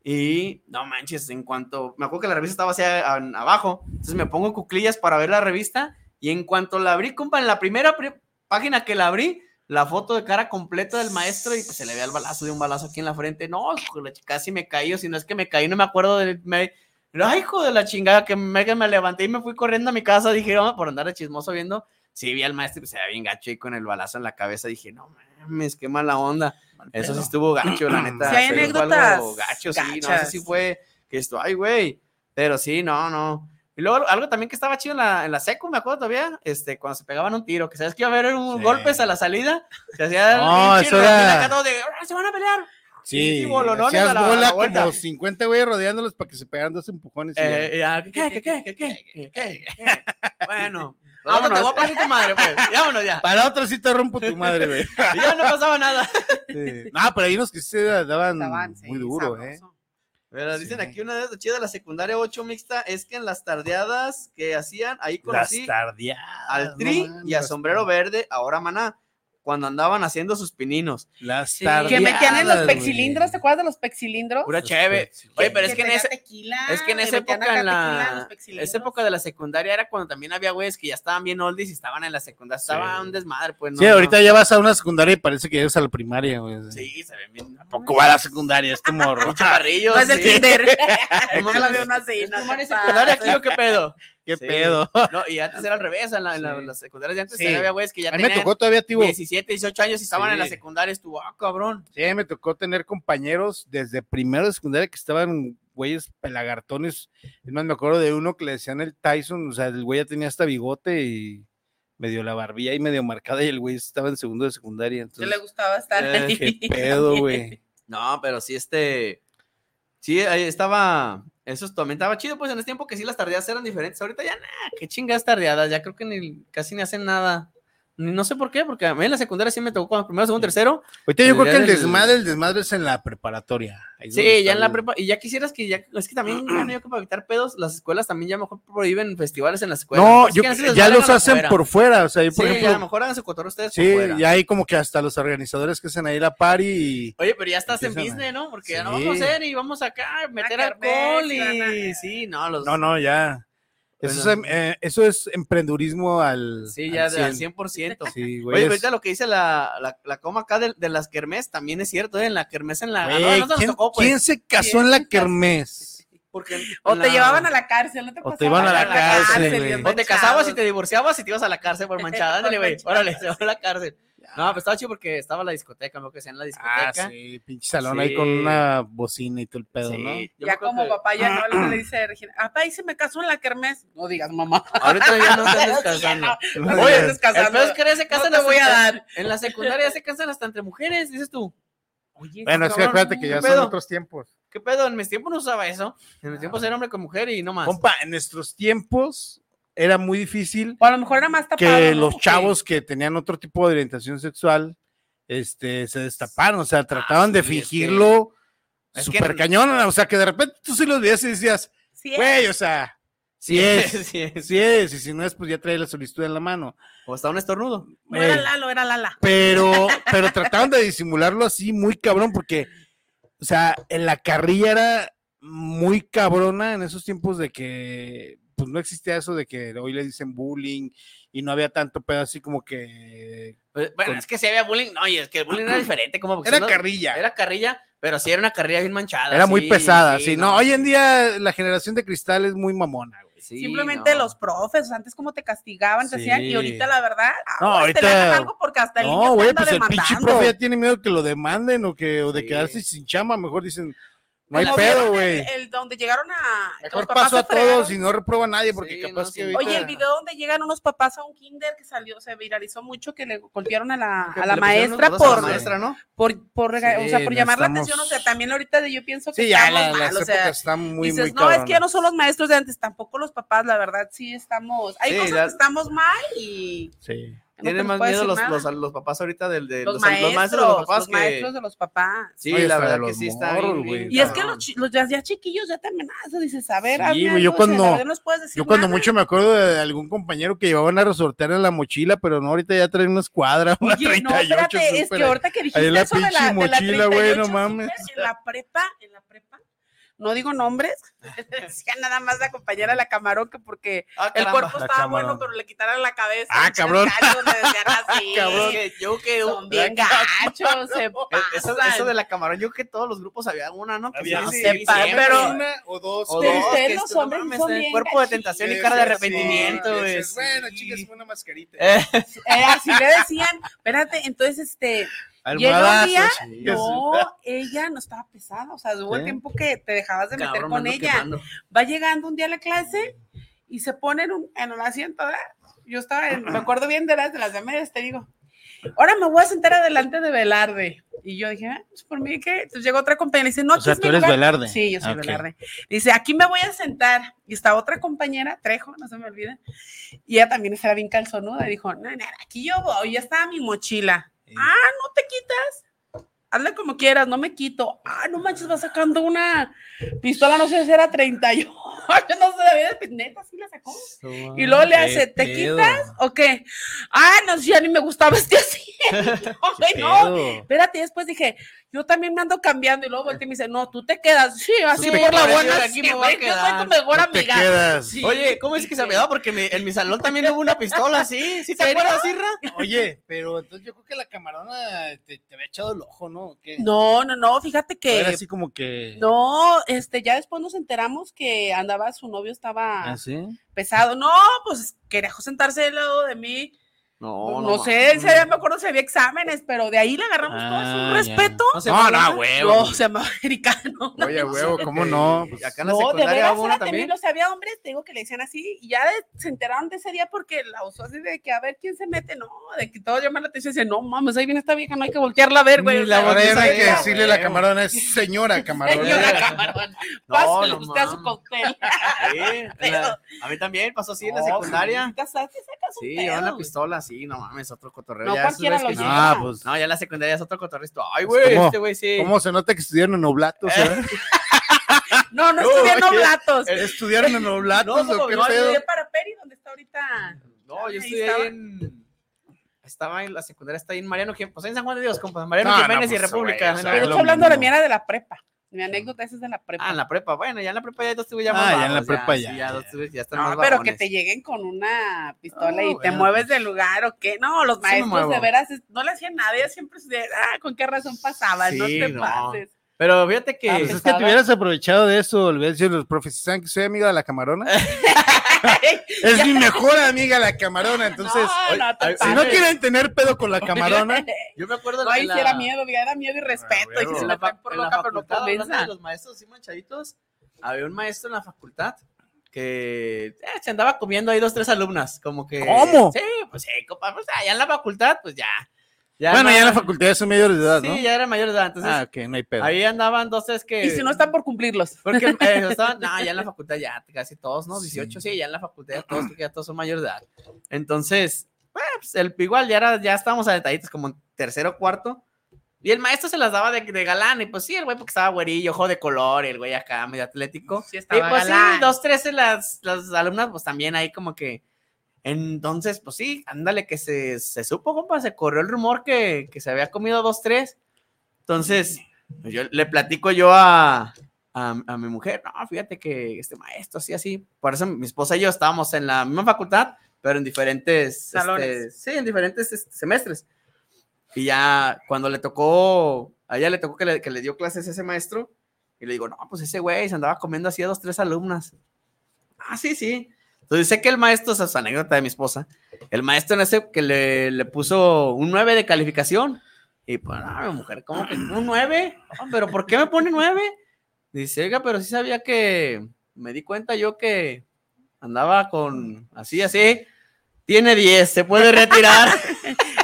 Y no manches, en cuanto me acuerdo que la revista estaba hacia abajo, entonces me pongo cuclillas para ver la revista y en cuanto la abrí, compa, en la primera pri- página que la abrí, la foto de cara completa del maestro y se le veía el balazo de un balazo aquí en la frente. No, de casi me caí, o si no es que me caí, no me acuerdo. Me, ay, hijo de la chingada, que me, que me levanté y me fui corriendo a mi casa. Dije, vamos por andar de chismoso viendo. Sí, vi al maestro y pues, se veía bien gacho ahí con el balazo en la cabeza. Dije, no mames, qué mala onda. Eso sí estuvo gacho, la neta. Sí, hay se fue algo anécdotas Gacho, sí, no sé gachas. si fue que esto, ay, güey. Pero sí, no, no. Y luego algo también que estaba chido en la, en la secu, me acuerdo todavía, este, cuando se pegaban un tiro, que sabes que iba a haber un Sí. golpes a la salida, se hacía No, eso era- acá todos de, "Ah, se van a pelear. Sí, Sí, bolonones hacías a la- a la bola vuelta. como 50 güey rodeándolos para que se pegaran dos empujones. y. Eh, ya, ¿qué, qué, qué, qué, qué, qué, qué, qué? Bueno, Vámonos. voy a partir tu madre, pues, vámonos ya. Para otro sí te rompo tu madre, güey. Y ya no pasaba nada. Sí. No, pero hay unos que sí se daban Estaban, sí, muy duro, ¿eh? sabroso. Pero dicen Sí. aquí una de las chidas de la secundaria 8 mixta es que en las tardeadas que hacían, ahí Las conocí tardeadas. al Tri no y a Sombrero Verde, ahora Maná, cuando andaban haciendo sus pininos. Las Sí. Que metían en los pexilindros, ¿te acuerdas de los pexilindros? Pura chévere. Oye, pero es que en tequila, es que en esa época, en la, esa época de la secundaria era cuando también había güeyes que ya estaban bien oldies y estaban en la secundaria. Estaba Sí. un desmadre, pues. no, Sí, no. ahorita ya vas a una secundaria y parece que llegas a la primaria, güey. Sí, se ven bien. Poco va a la secundaria, es como Chaparrillos. No es sí. kinder. No la veo mames. así, ¿Es no primaria y te secundaria aquí o qué pedo? ¿Qué Sí. pedo? No, y antes era al revés, en, la, en la- Sí. las secundarias de antes Sí. había güeyes que ya A mí me tenían tocó todavía, tío. 17, 18 años y estaban en la Sí. secundaria, estuvo, ah, cabrón. Sí, me tocó tener compañeros desde primero de secundaria que estaban güeyes pelagartones. Es más, me acuerdo de uno que le decían el Tyson, o sea, el güey ya tenía hasta bigote y medio la barbilla y medio marcada y el güey estaba en segundo de secundaria. Yo Entonces, le gustaba estar Eh, ahí. qué pedo, güey. No, pero sí, este. Sí, ahí estaba. Eso también estaba chido, pues en ese tiempo que sí las tardeadas eran diferentes. Ahorita ya nada, qué chingadas tardeadas, ya creo que ni casi ni hacen nada. No sé por qué, porque a mí en la secundaria sí me tocó cuando primero, segundo, tercero. Ahorita yo creo que el desmadre, el desmadre es en la preparatoria. Ahí Sí, ya en la prepa. Y ya quisieras que ya. Es que también, bueno, yo que para evitar pedos, las escuelas también ya mejor prohíben festivales en las escuelas. No, Pues, yo, ¿quién hace ya los hacen por fuera, o sea, yo, Sí, por a lo ejemplo, mejor hagan su cotorreo ustedes por sí, fuera. ya hay como que hasta los organizadores que hacen ahí la party y Oye, pero ya estás en a- business, ¿no? Porque ya no vamos a hacer y vamos acá a meter kermés, alcohol y. a- Sí, no, los. no, no, ya. Eso, Bueno. es, em- eh, eso es emprendurismo al Sí, ya de- al 100. 100%. Sí, güey. Oye, es- ahorita lo que dice la, la, la coma acá de, de las kermés también es cierto, ¿eh? En la kermés en la. güey, no, no se nos ¿quién, tocó, pues. quién se casó en la kermés? Porque O te la- llevaban a la cárcel, ¿no te O pasaba? te iban a la cárcel, güey. bien O te casabas y te divorciabas y te ibas a la cárcel por manchada. Ándale, güey. Órale, se va a la cárcel. No, pues estaba chido porque estaba la discoteca, me que sea en la Ah, discoteca. sí, pinche salón ahí Sí. con una bocina y todo el pedo, Sí, ¿no? yo Ya como que papá ya no le dice a Regina, papá, y se me casó en la kermés. No digas, mamá. Ahorita ya no te andes casando. No te Oye, el peor es que ya se casan No te voy a dar. En la secundaria se casan hasta entre mujeres, dices tú. Oye, Bueno, que cabrón, acuérdate que ¿qué ya son otros tiempos. ¿Qué pedo? En mis tiempos no usaba eso. En mis tiempos era hombre con mujer y no más. Compa, en nuestros tiempos era muy difícil O a lo mejor era más tapado. que ¿no? los chavos que tenían otro tipo de orientación sexual este, se destaparon, o sea, trataban de Ah, sí, es que- fingirlo es que- súper cañón, o sea, que de repente tú sí los veías y decías, Sí, güey, o sea, sí es, sí es. sí es, y si no es, pues ya trae la solicitud en la mano. O hasta un estornudo. no era. Lalo, era Lala. Pero, pero trataban de disimularlo así muy cabrón, porque, o sea, en la carrilla era muy cabrona en esos tiempos de que, pues no existía eso de que hoy le dicen bullying y no había tanto pedo así como que Pues, Bueno, Con- es que si había bullying. No, y es que el bullying era diferente. Como era no- carrilla. Era carrilla, pero sí era una carrilla bien manchada. Era muy pesada, sí, sí, no, hoy en día la generación de cristal es muy mamona, güey. sí, Simplemente no. los profes, antes como te castigaban, te hacían, y ahorita la verdad, No, ahora te le ahorita- hagan algo porque hasta el niño No, te güey, anda pues el pinche demandando. profe ya tiene miedo que lo demanden o que o de Sí. quedarse sin chama, mejor dicen, no hay pedo, güey. El, el donde llegaron a. Mejor los papás paso a todos y no reprueba a nadie porque Sí, capaz no, que sí. Oye, el video donde llegan unos papás a un kinder que salió, se viralizó mucho, que le golpearon a la, a la maestra codos a por, la maestra, ¿no? por, por, o sea, por no llamar la atención. O sea, también ahorita yo pienso que Sí, ya estamos la- mal, las o sea, están muy, dices, muy no, es que ya no son los maestros de antes, tampoco los papás, la verdad, sí estamos, hay Sí, cosas que estamos mal y Sí. Tienen más miedo los, los, los papás ahorita del, de los, los, maestros, los maestros de los papás los que... maestros de los papás. Sí, Oye, la verdad que sí está morros, bien, güey. bien Y es que los, chi- los ya, ya chiquillos ya te amenazan, dices, a ver, Sí, güey, yo algo, o sea, cuando- no les puedes decir Yo cuando nada. mucho me acuerdo de algún compañero que llevaban a resortear en la mochila, pero no, ahorita ya traen una escuadra, una Oye, no, 38 espérate, es que ahorita que dijiste ahí la eso de la, pinche de la mochila, güey, no 38 mames. En la prepa, en la prepa, no digo nombres, decía nada más la compañera de la camarón que porque Ah, el caramba. cuerpo estaba bueno, pero le quitaron la cabeza. Ah, cabrón. así. Cabrón, que yo que Son bien gachos, se Eso, de la camarón, yo que todos los grupos había una, ¿no? Que Había, sí, pero- una o dos. O Pero dos, ustedes que los no hombres mames, son bien cuerpo de tentación y cara de arrepentimiento, sí, dices, Bueno, chicas, una mascarita. Eh, Eh, así le decían, espérate, entonces este, llega un día, sí. no, ella no estaba pesada, o sea, hubo ¿Sí? tiempo que te dejabas de meter cabrón, con ella. quemando. va llegando un día a la clase y se pone en, un, en el asiento, ¿verdad? Yo estaba, en- me acuerdo bien de las de las de medias, te digo, ahora me voy a sentar adelante de Velarde. Y yo dije, ah, pues por mí que, entonces llegó otra compañera y dice, no, O aquí sea, tú eres lugar". Velarde. Sí, yo soy Ok. Velarde. Dice, aquí me voy a sentar. Y está otra compañera, Trejo, no se me olvida. Y ella también estaba bien calzonuda y dijo, no, no, aquí yo voy, ya estaba mi mochila. Ah, no te quitas. Hazle como quieras, no me quito. Ah, no manches, va sacando una pistola, no sé si era 38. no sé, neta, sí la sacó. Y luego le hace, ¿te pedo. quitas o qué? Ah, no, ya ni me gustaba este así. No, espérate, y después dije, yo también me ando cambiando. Y luego volteé y me dice, no, tú te quedas. Sí, así Sí, por la buena. aquí sí, me voy a güey, yo soy quedar. tu mejor No te amiga. quedas. Sí. Oye, ¿cómo es que se me da? Porque mi- en mi salón también hubo una pistola, ¿sí? ¿Sí te ¿Serio? acuerdas, Irra? Oye, pero entonces yo creo que la camarona te, te había echado el ojo, ¿no? No, no, no, fíjate O Era que. así como que. No, este, ya después nos enteramos que andaba, su novio estaba ¿Ah, sí? pesado. No, pues quería sentarse del lado de mí. No, No, sé, ese día me acuerdo si había exámenes, pero de ahí le agarramos todos Ah, un ya. respeto. No, se No, no, huevo. No, se llama americano. no Oye, huevo, ¿cómo no? Pues, Acá en la No, de veras era también. temible. O sea, había hombres, te digo, que le decían así, y ya de- se enteraron de ese día porque la usó así de que a ver quién se mete, no, de que todo llama la atención, y dice, no mames, ahí viene esta vieja, no hay que voltearla a ver, güey. La Ahora no hay que Huevo. decirle la camarona, es señora camarona. Señora camarón, No, pásale no usted a su cóctel. Sí, la- a mí también pasó así en la No, secundaria. Sí, llevan una güey. pistola, sí, no mames, otro cotorreo. No ya cualquiera lo que- lleva. Ah, pues. No, ya la secundaria es otro cotorreo. Ay, güey, este güey sí. ¿Cómo se nota que estudiaron en Oblatos? eh? No, no No, estudié en oblatos. ¿Estudiaron en Oblatos No, no, pedo? Estudié para Peri, donde está ahorita. No, yo Ahí estudié estaba. en. Estaba en la secundaria, está ahí en Mariano Jiménez, pues en San Juan de Dios, compa, Mariano No, no, Jiménez y pues, República. güey, o ¿no? sea, Pero estoy hablando de la era de la prepa. Mi anécdota esa es de la prepa. Ah, en la prepa, bueno, ya en la prepa ya estuve ya Ah, más ya en la prepa ya, ya, ya. dos estuve- ya están No, más pero que te lleguen con una pistola y te mueves pues. de lugar o qué. No, los maestros de veras no le hacían nada. Ellos siempre se ah, ¿con qué razón pasaban? no te no. pases. Pero fíjate que. Ah, Pues es que te hubieras aprovechado de eso, le hubieras dicho a los profes, ¿saben que soy amiga de la camarona? Es mi mejor amiga la camarona, entonces, no, no te ay, si no quieren tener pedo con la camarona, yo me acuerdo No, ahí la- era miedo, era miedo y respeto. Ah, y que se la, por la loca, pero no de los maestros así manchaditos, había un maestro en la facultad que eh, se andaba comiendo ahí dos, tres alumnas, como que... ¿Cómo? Sí, pues sí, compa, pues allá en la facultad, pues ya. Ya bueno, no- ya en la facultad son mayores de edad, Sí, ¿no? ya era mayor de edad, entonces Ah, ok, no hay pedo. ahí andaban dos, tres que... Y si no están por cumplirlos. Porque eh, estaban, no, ya en la facultad ya casi todos, ¿no? 18, sí, ya en la facultad ya todos, porque ya todos son mayores de edad. Entonces, pues, el, igual ya, era, ya estábamos aventaditos como en tercero cuarto. Y el maestro se las daba de, de galán, y pues sí, el güey porque estaba güerillo, ojo de color, y el güey acá medio atlético. Sí, Y estaba pues galán. sí, dos, tres de las, las alumnas, pues también ahí como que. Entonces, pues sí, ándale, que se, se supo, compa, se corrió el rumor que, que se había comido dos, tres. Entonces, pues yo le platico yo a, a, a mi mujer, no, fíjate que este maestro, así, así. Por eso mi esposa y yo estábamos en la misma facultad, pero en diferentes Salones. este, sí, en diferentes este, semestres. Y ya cuando le tocó, a ella le tocó que le, que le dio clases ese maestro, y le digo, no, pues ese güey se andaba comiendo así a dos, tres alumnas. Ah, sí, sí. Entonces sé que el maestro, esa es anécdota de mi esposa, el maestro en ese que le, le puso un 9 de calificación. Y pues, ah, mujer, ¿cómo que un 9? pero ¿por qué me pone 9? Dice, oiga, pero sí sabía que me di cuenta yo que andaba con así, así. Tiene 10, se puede retirar.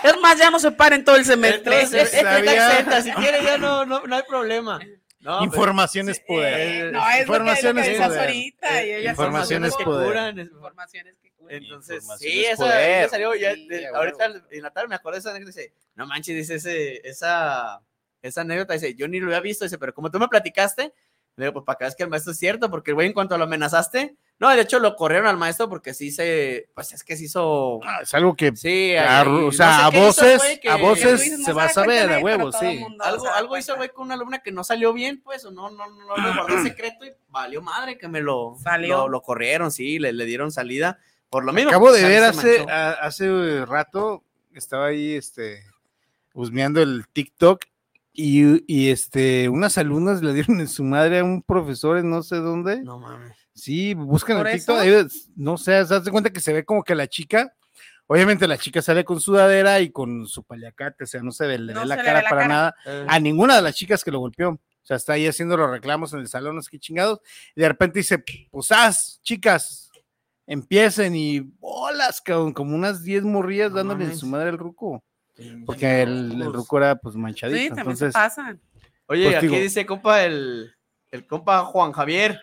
Es más, ya no se paren todo el semestre. Entonces, sabía. está exenta, si quiere ya no, no, no hay problema. No, pero- Información es poder. eh, No, es Información lo que, es lo que poder. ahorita. y ella Información es poder. curan, es- Informaciones que curan. Entonces, Información sí, es esa, poder. salió ya, Sí, de- a ahorita en Natal me acuerdo de esa anécdota, dice, no manches, dice ese, esa, esa anécdota, dice, yo ni lo había visto, dice, pero como tú me platicaste, le digo, pues para que veas que el maestro es cierto, porque el güey en cuanto lo amenazaste, no, de hecho lo corrieron al maestro porque sí se, pues es que se hizo, Ah, Es algo que sí, a- ahí- o no sea, sé a qué hizo, voces, que- a voces se va a saber, a huevo, sí. mundo algo, algo hizo güey con una alumna que no salió bien, pues, o no, no, no, no le guardó el secreto y valió madre que me lo, Salió. lo, lo corrieron, sí, le, le dieron salida, por lo mismo. Acabo de ver hace, a- hace rato, estaba ahí este, husmeando el TikTok y, y, este, unas alumnas le dieron en su madre a un profesor en no sé dónde. No mames. Sí, buscan ¿Por el TikTok, ahí no sé, se hace cuenta que se ve como que la chica, obviamente la chica sale con sudadera y con su paliacate, o sea, no se ve, le No ve se la cara ve la para cara. nada Eh, a ninguna de las chicas que lo golpeó. O sea, está ahí haciendo los reclamos en el salón, no sé qué chingados. Y de repente dice, pues haz, chicas, empiecen y bolas, cabrón, como unas 10 morrillas No dándole en mames. su madre al ruco. Porque el, el ruco era pues manchadito. Sí, también se pasan. Oye, Pues aquí digo- dice, compa, el, el compa Juan Javier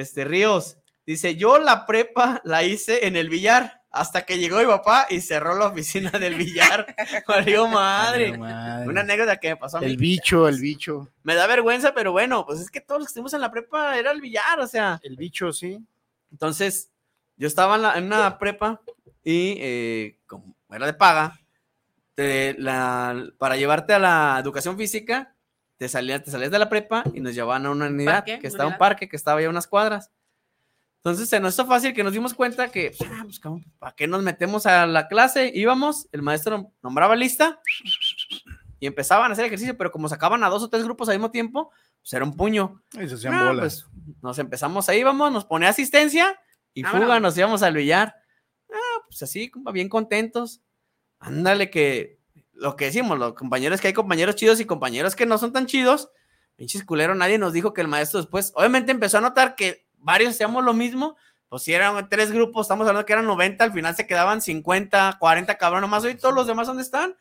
este, Ríos. Dice, yo la prepa la hice en el billar hasta que llegó mi papá y cerró la oficina del billar. Madre. Madre. Una anécdota que me pasó a mí. el bicho, el bicho. Me da vergüenza, pero bueno, pues es que todos los que estuvimos en la prepa era el billar, o sea. El bicho, sí. Entonces, yo estaba en, la- en una prepa y eh, como era de paga, te- la- para llevarte a la educación física, te salías, te salías de la prepa y nos llevaban a una unidad, ¿Parque? que está un ¿Unidad? parque, que estaba ya a unas cuadras. Entonces se nos hizo fácil que nos dimos cuenta que, ah, pues, ¿para qué nos metemos a la clase? Íbamos, el maestro nombraba lista y empezaban a hacer ejercicio, pero como sacaban a dos o tres grupos al mismo tiempo, pues era un puño. Y se hacían Ah, bolas. pues, nos empezamos ahí, vamos, nos ponía asistencia y Vámonos. fuga, nos íbamos al billar. Ah, pues así, bien contentos. Ándale, que lo que decimos, los compañeros que hay compañeros chidos y compañeros que no son tan chidos. Pinches culero, nadie nos dijo que el maestro después, obviamente empezó a notar que varios hacíamos lo mismo. Pues si eran tres grupos, estamos hablando que eran 90, al final se quedaban 50, 40 cabrón nomás. Hoy todos los demás, ¿dónde están?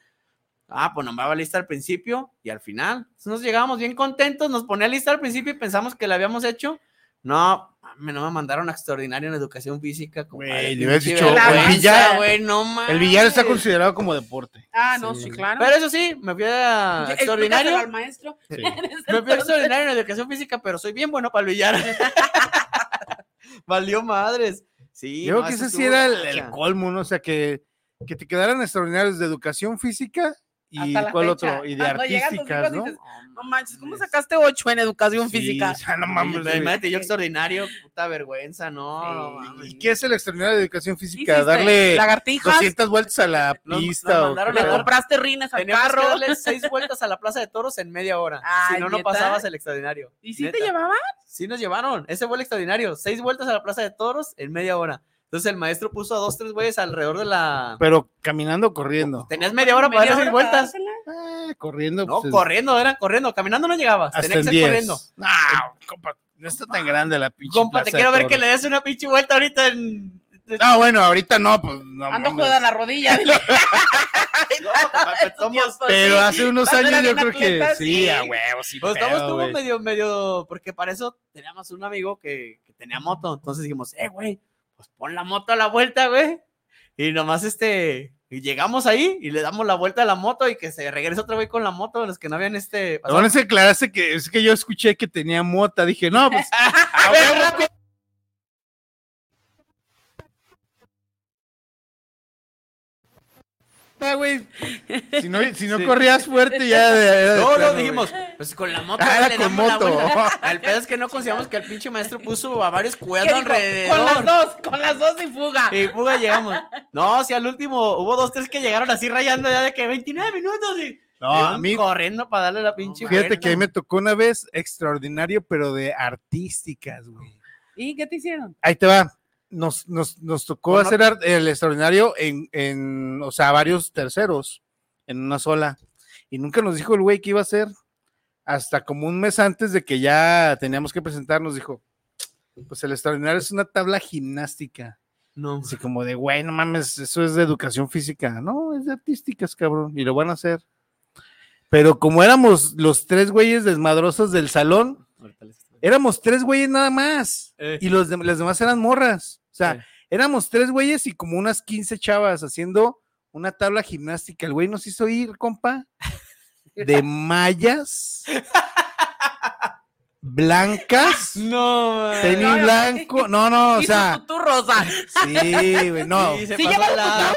Ah, pues nombraba lista al principio y al final. Nos llegábamos bien contentos, nos ponía lista al principio y pensamos que la habíamos hecho. No, me no me mandaron a extraordinario en educación física. Güey, le dicho, el billar- güey, no mames. El billar está considerado como deporte. Ah, no, Sí. sí, claro. Pero eso sí, me fui a extraordinario. al maestro. Sí. Me fui a extraordinario en educación física, pero soy bien bueno para el billar. Valió madres. Sí, Yo no, creo que ese sí era el, colmo, ¿no? O sea, que, que te quedaran extraordinarios de educación física y cuál fecha. otro, y de Cuando artísticas, ¿no? dices, No manches, ¿cómo sacaste ocho en educación Sí, física? o sea, no mames. imagínate, yo extraordinario, puta vergüenza, no. Sí. no mames. ¿Y qué es el extraordinario de educación ¿Qué física? hiciste? Darle lagartijas, 200 vueltas a la pista. nos o mandaron qué a le compraste rines al Teníamos carro. que darle seis vueltas a la Plaza de Toros en media hora. Ay, si no, no ¿neta? pasabas el extraordinario. ¿Y si te llevaban? Sí nos llevaron. Ese fue el extraordinario. Seis vueltas a la Plaza de Toros en media hora. Entonces el maestro puso a dos, tres güeyes alrededor de la... Pero caminando corriendo. Tenías media hora para ¿Media para vueltas. Eh, corriendo. No, pues, corriendo, eran corriendo. Caminando no llegabas. Hasta Tenía que ser 10. corriendo. No, compa, no está tan grande la pinche. Compa, te quiero ver que le des una pinche vuelta ahorita en... No, bueno, ahorita no, pues no. Ando jugando la rodilla. dile. No, compa, pues, somos- Pero sí. hace unos años yo creo que atletas, sí, sí. a huevo, sí. Pues pedo, estamos medio, medio, porque para eso teníamos un amigo que, que tenía moto, entonces dijimos, eh, güey, pues pon la moto a la vuelta, güey, y nomás este, y llegamos ahí y le damos la vuelta a la moto y que se regrese otro güey con la moto, los que no habían este, pasado. bueno es que aclaraste que es que yo escuché que tenía mota. Dije, no, pues. güey. Si no, si no Sí. corrías fuerte, ya. de No, no, plano, dijimos, pues con la moto Ah, le con damos la moto. vuelta. El pedo es que no consideramos que el pinche maestro puso a varios ¿Qué cuidando dijo? alrededor. Con las dos, con las dos y fuga. Y fuga llegamos. No, si al último hubo dos, tres que llegaron así rayando ya de que 29 minutos y No, a iban mí, corriendo para darle la pinche fíjate vuelta. que a mí me tocó una vez extraordinario, pero de artísticas, güey. ¿Y qué te hicieron? Ahí te va. Nos, nos, nos tocó Bueno. hacer el extraordinario en, en, o sea, varios terceros, en una sola. Y nunca nos dijo el güey que iba a hacer. Hasta como un mes antes de que ya teníamos que presentarnos, dijo, pues el extraordinario es una tabla gimnástica. No. Así como de, güey, no mames, eso es de educación física. No, es de artísticas, cabrón. Y lo van a hacer. Pero como éramos los tres güeyes desmadrosos del salón, éramos tres güeyes nada más. Eh. Y los dem- las demás eran morras. O sea, éramos tres güeyes y como unas 15 chavas haciendo una tabla gimnástica. El güey nos hizo ir, compa, de mallas blancas, No, tenis No, no. blanco. No, no, o sea, tutú rosa. sí, güey, no. Sí, se Sí pasó la-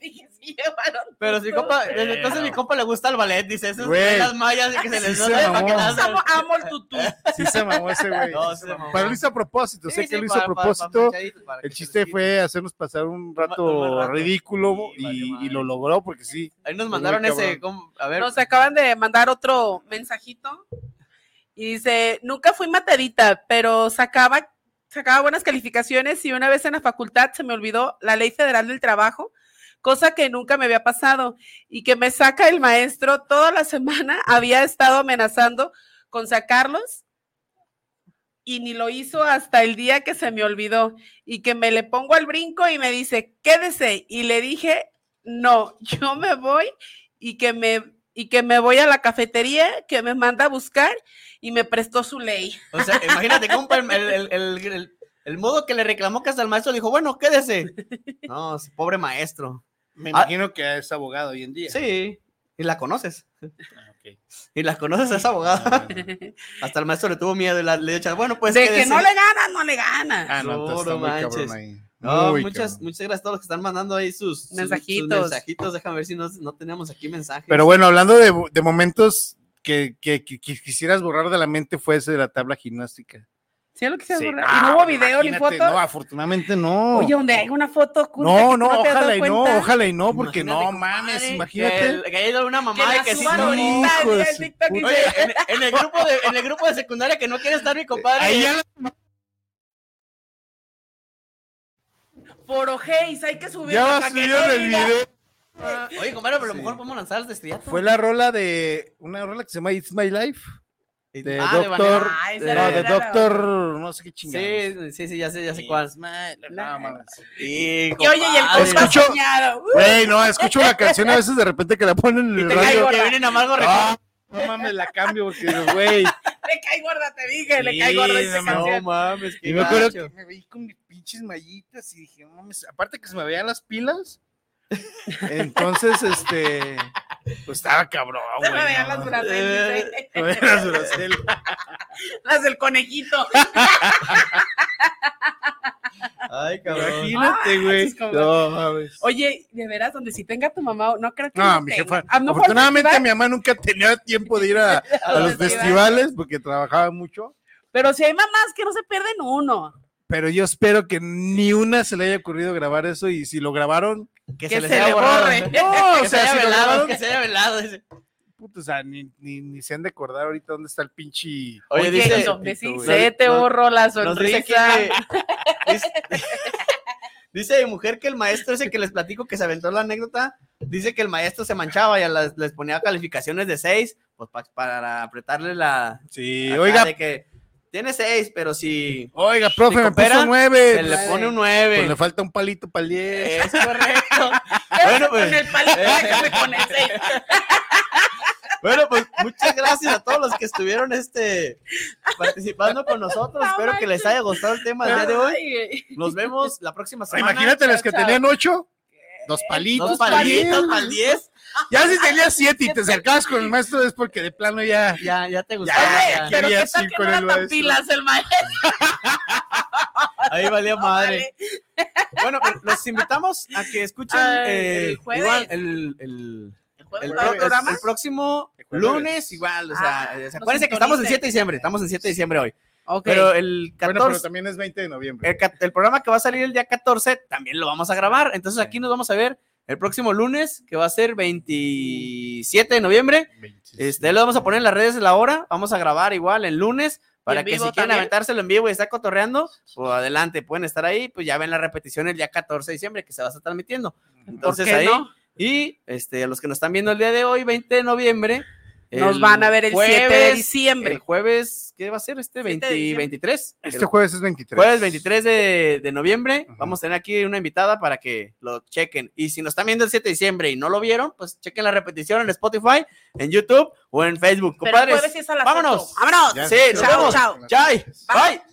sí llevaron Pero si compa, desde entonces mi compa le gusta el ballet, dice, esas las mallas que se Sí les nota para que las- Amo, amo el tutú. Sí se mamó ese güey. No, sí se mamó. Pero lo hizo a propósito, sé Sí, que sí, lo hizo para- a propósito. para manchaditos, para El chiste fue hacernos pasar un un rato rato. ridículo Sí, y, lo logró porque sí. Ahí nos mandaron ese, a ver, Nos acaban de mandar otro mensajito y dice, nunca fui matadita, pero sacaba, sacaba buenas calificaciones y una vez en la facultad se me olvidó la ley federal del trabajo, cosa que nunca me había pasado y que me saca el maestro toda la semana, había estado amenazando con sacarlos y ni lo hizo hasta el día que se me olvidó y que me le pongo al brinco y me dice, quédese. Y le dije, no, yo me voy y que me, y que me voy a la cafetería, que me manda a buscar y me prestó su ley. o sea, imagínate, compa, el, el, el, el- el- el modo que le reclamó que hasta el maestro dijo, bueno, quédese. No, pobre maestro. Me Ah. imagino que es abogado hoy en día. Sí, y la conoces. Ah. Y la conoces a esa abogada. Hasta el maestro le tuvo miedo y la, le bueno, pues de que no le gana, no le gana. Ah, no, manches. ahí. Muchas, cabrón. muchas gracias a todos los que están mandando ahí sus sus- sus Mensajitos. mensajitos. Déjame ver si no, no tenemos aquí mensajes. Pero bueno, hablando de, de momentos que, que- que- que quisieras borrar de la mente fue ese de la tabla gimnástica. ¿Sí es lo que se Sí. Ah, ¿Y no hubo video ni foto? No, afortunadamente no. Oye, donde hay una foto oculta no, que no, te ojalá y no, ojalá y no, porque Imagínate, no mames, Que, imagínate. que haya ido una Que mamá la que sí. no. en el Oye, en, en grupo de, en el grupo de secundaria que no quiere estar mi compadre. Ahí ya la- Por ojéis, hay que subir ya que no el video. Oye, compadre, pero a lo Sí. mejor podemos lanzar el estrellato. Fue la rola de, una rola que se llama It's My Life, de Ah, de Doctor. Ah, no, era- de Doctor, no sé qué chingados. Sí, sí, sí, ya sé, ya sé cuál. No, mames. Sí, Y oye, y el Escucho- soñado. Güey, no, escucho la canción a veces de repente que la ponen en el Te caigo, radio. que vienen amargo Ah, no mames, la cambio porque, güey. Le cae gorda, te dije, le cae gorda esa no mames. canción. mames, Y me acuerdo que me veí con mis pinches mallitas y dije, no mames, aparte que se me veían las pilas. Entonces, este, pues estaba cabrón, Se güey. me veían las veían las. Las del conejito. Ay, cabrón. Imagínate, güey. No mames. Oye, de veras, donde si tenga tu mamá, no creo que No, mi tenga. jefa. Ah, ¿no Afortunadamente festival? mi mamá nunca tenía tiempo de ir a, a los festivales. festivales porque trabajaba mucho. Pero si hay mamás que no se pierden uno. Pero yo espero que ni una se le haya ocurrido grabar eso y si lo grabaron, Que, se haya le borre. no, o Que se sea, haya si lo velado, que se haya velado. puta, o sea, ni, ni, ni se han de acordar ahorita dónde está el pinche. Oye, Oye, dice- se te Nos- borró la Nos dice sonrisa. que- dice, mi mujer que el maestro ese que les platico que se aventó la anécdota, dice que el maestro se manchaba y a las- les ponía calificaciones de 6, pues pa- para apretarle la... Sí, oiga, de que tiene 6, pero si oiga, profe, me puso nueve. se le pues, pone un pues 9. le falta un palito para el 10. Es correcto. Bueno, bueno, con pues, el palito déjame con el seis. bueno, pues muchas gracias a todos los que estuvieron este, participando con nosotros. No Espero que les haya gustado el tema del día de hoy. Nos vemos la próxima semana. Imagínate los que tenían ocho, dos palitos. Dos palitos 10. para el 10. Ya si tenías siete y te acercabas con el maestro es porque de plano ya. Ya, ya te gustó. Ya, ya. pero qué tal que con no era tan pilas el maestro. Ahí valía madre. Bueno, pues, los invitamos a que escuchen Ay, eh, el jueves. igual el, el, próximo El jueves. lunes, igual. O sea, Ah, acuérdense que estamos en sintonicen. 7 de diciembre. Estamos en 7 de diciembre hoy. Pero el 14. Bueno, pero también es 20 de noviembre. el, programa que va a salir el día 14 también lo vamos a grabar. Entonces aquí nos vamos a ver el próximo lunes, que va a ser 27 de noviembre. Este, lo vamos a poner en las redes de la hora. Vamos a grabar igual el lunes. Para que si quieren también. aventárselo en vivo y estar cotorreando, pues adelante, pueden estar ahí, pues ya ven la repetición el día 14 de diciembre que se va a estar transmitiendo. Entonces qué ahí, no? y este, a los que nos están viendo el día de hoy, 20 de noviembre, Nos van a ver el 7 de jueves- diciembre. El jueves, ¿qué va a ser este? 20 7 de diciembre. 23. Este El jueves es 23. Jueves 23 de, de noviembre, Ujú. vamos a tener aquí una invitada para que lo chequen. Y si nos están viendo el 7 de diciembre y no lo vieron, pues chequen la repetición en Spotify, en YouTube o en Facebook. Pero el jueves sí es a las vámonos. ocho. ¡Vámonos! Ya. Sí, nos Chao, vemos. chao. Bye. Bye.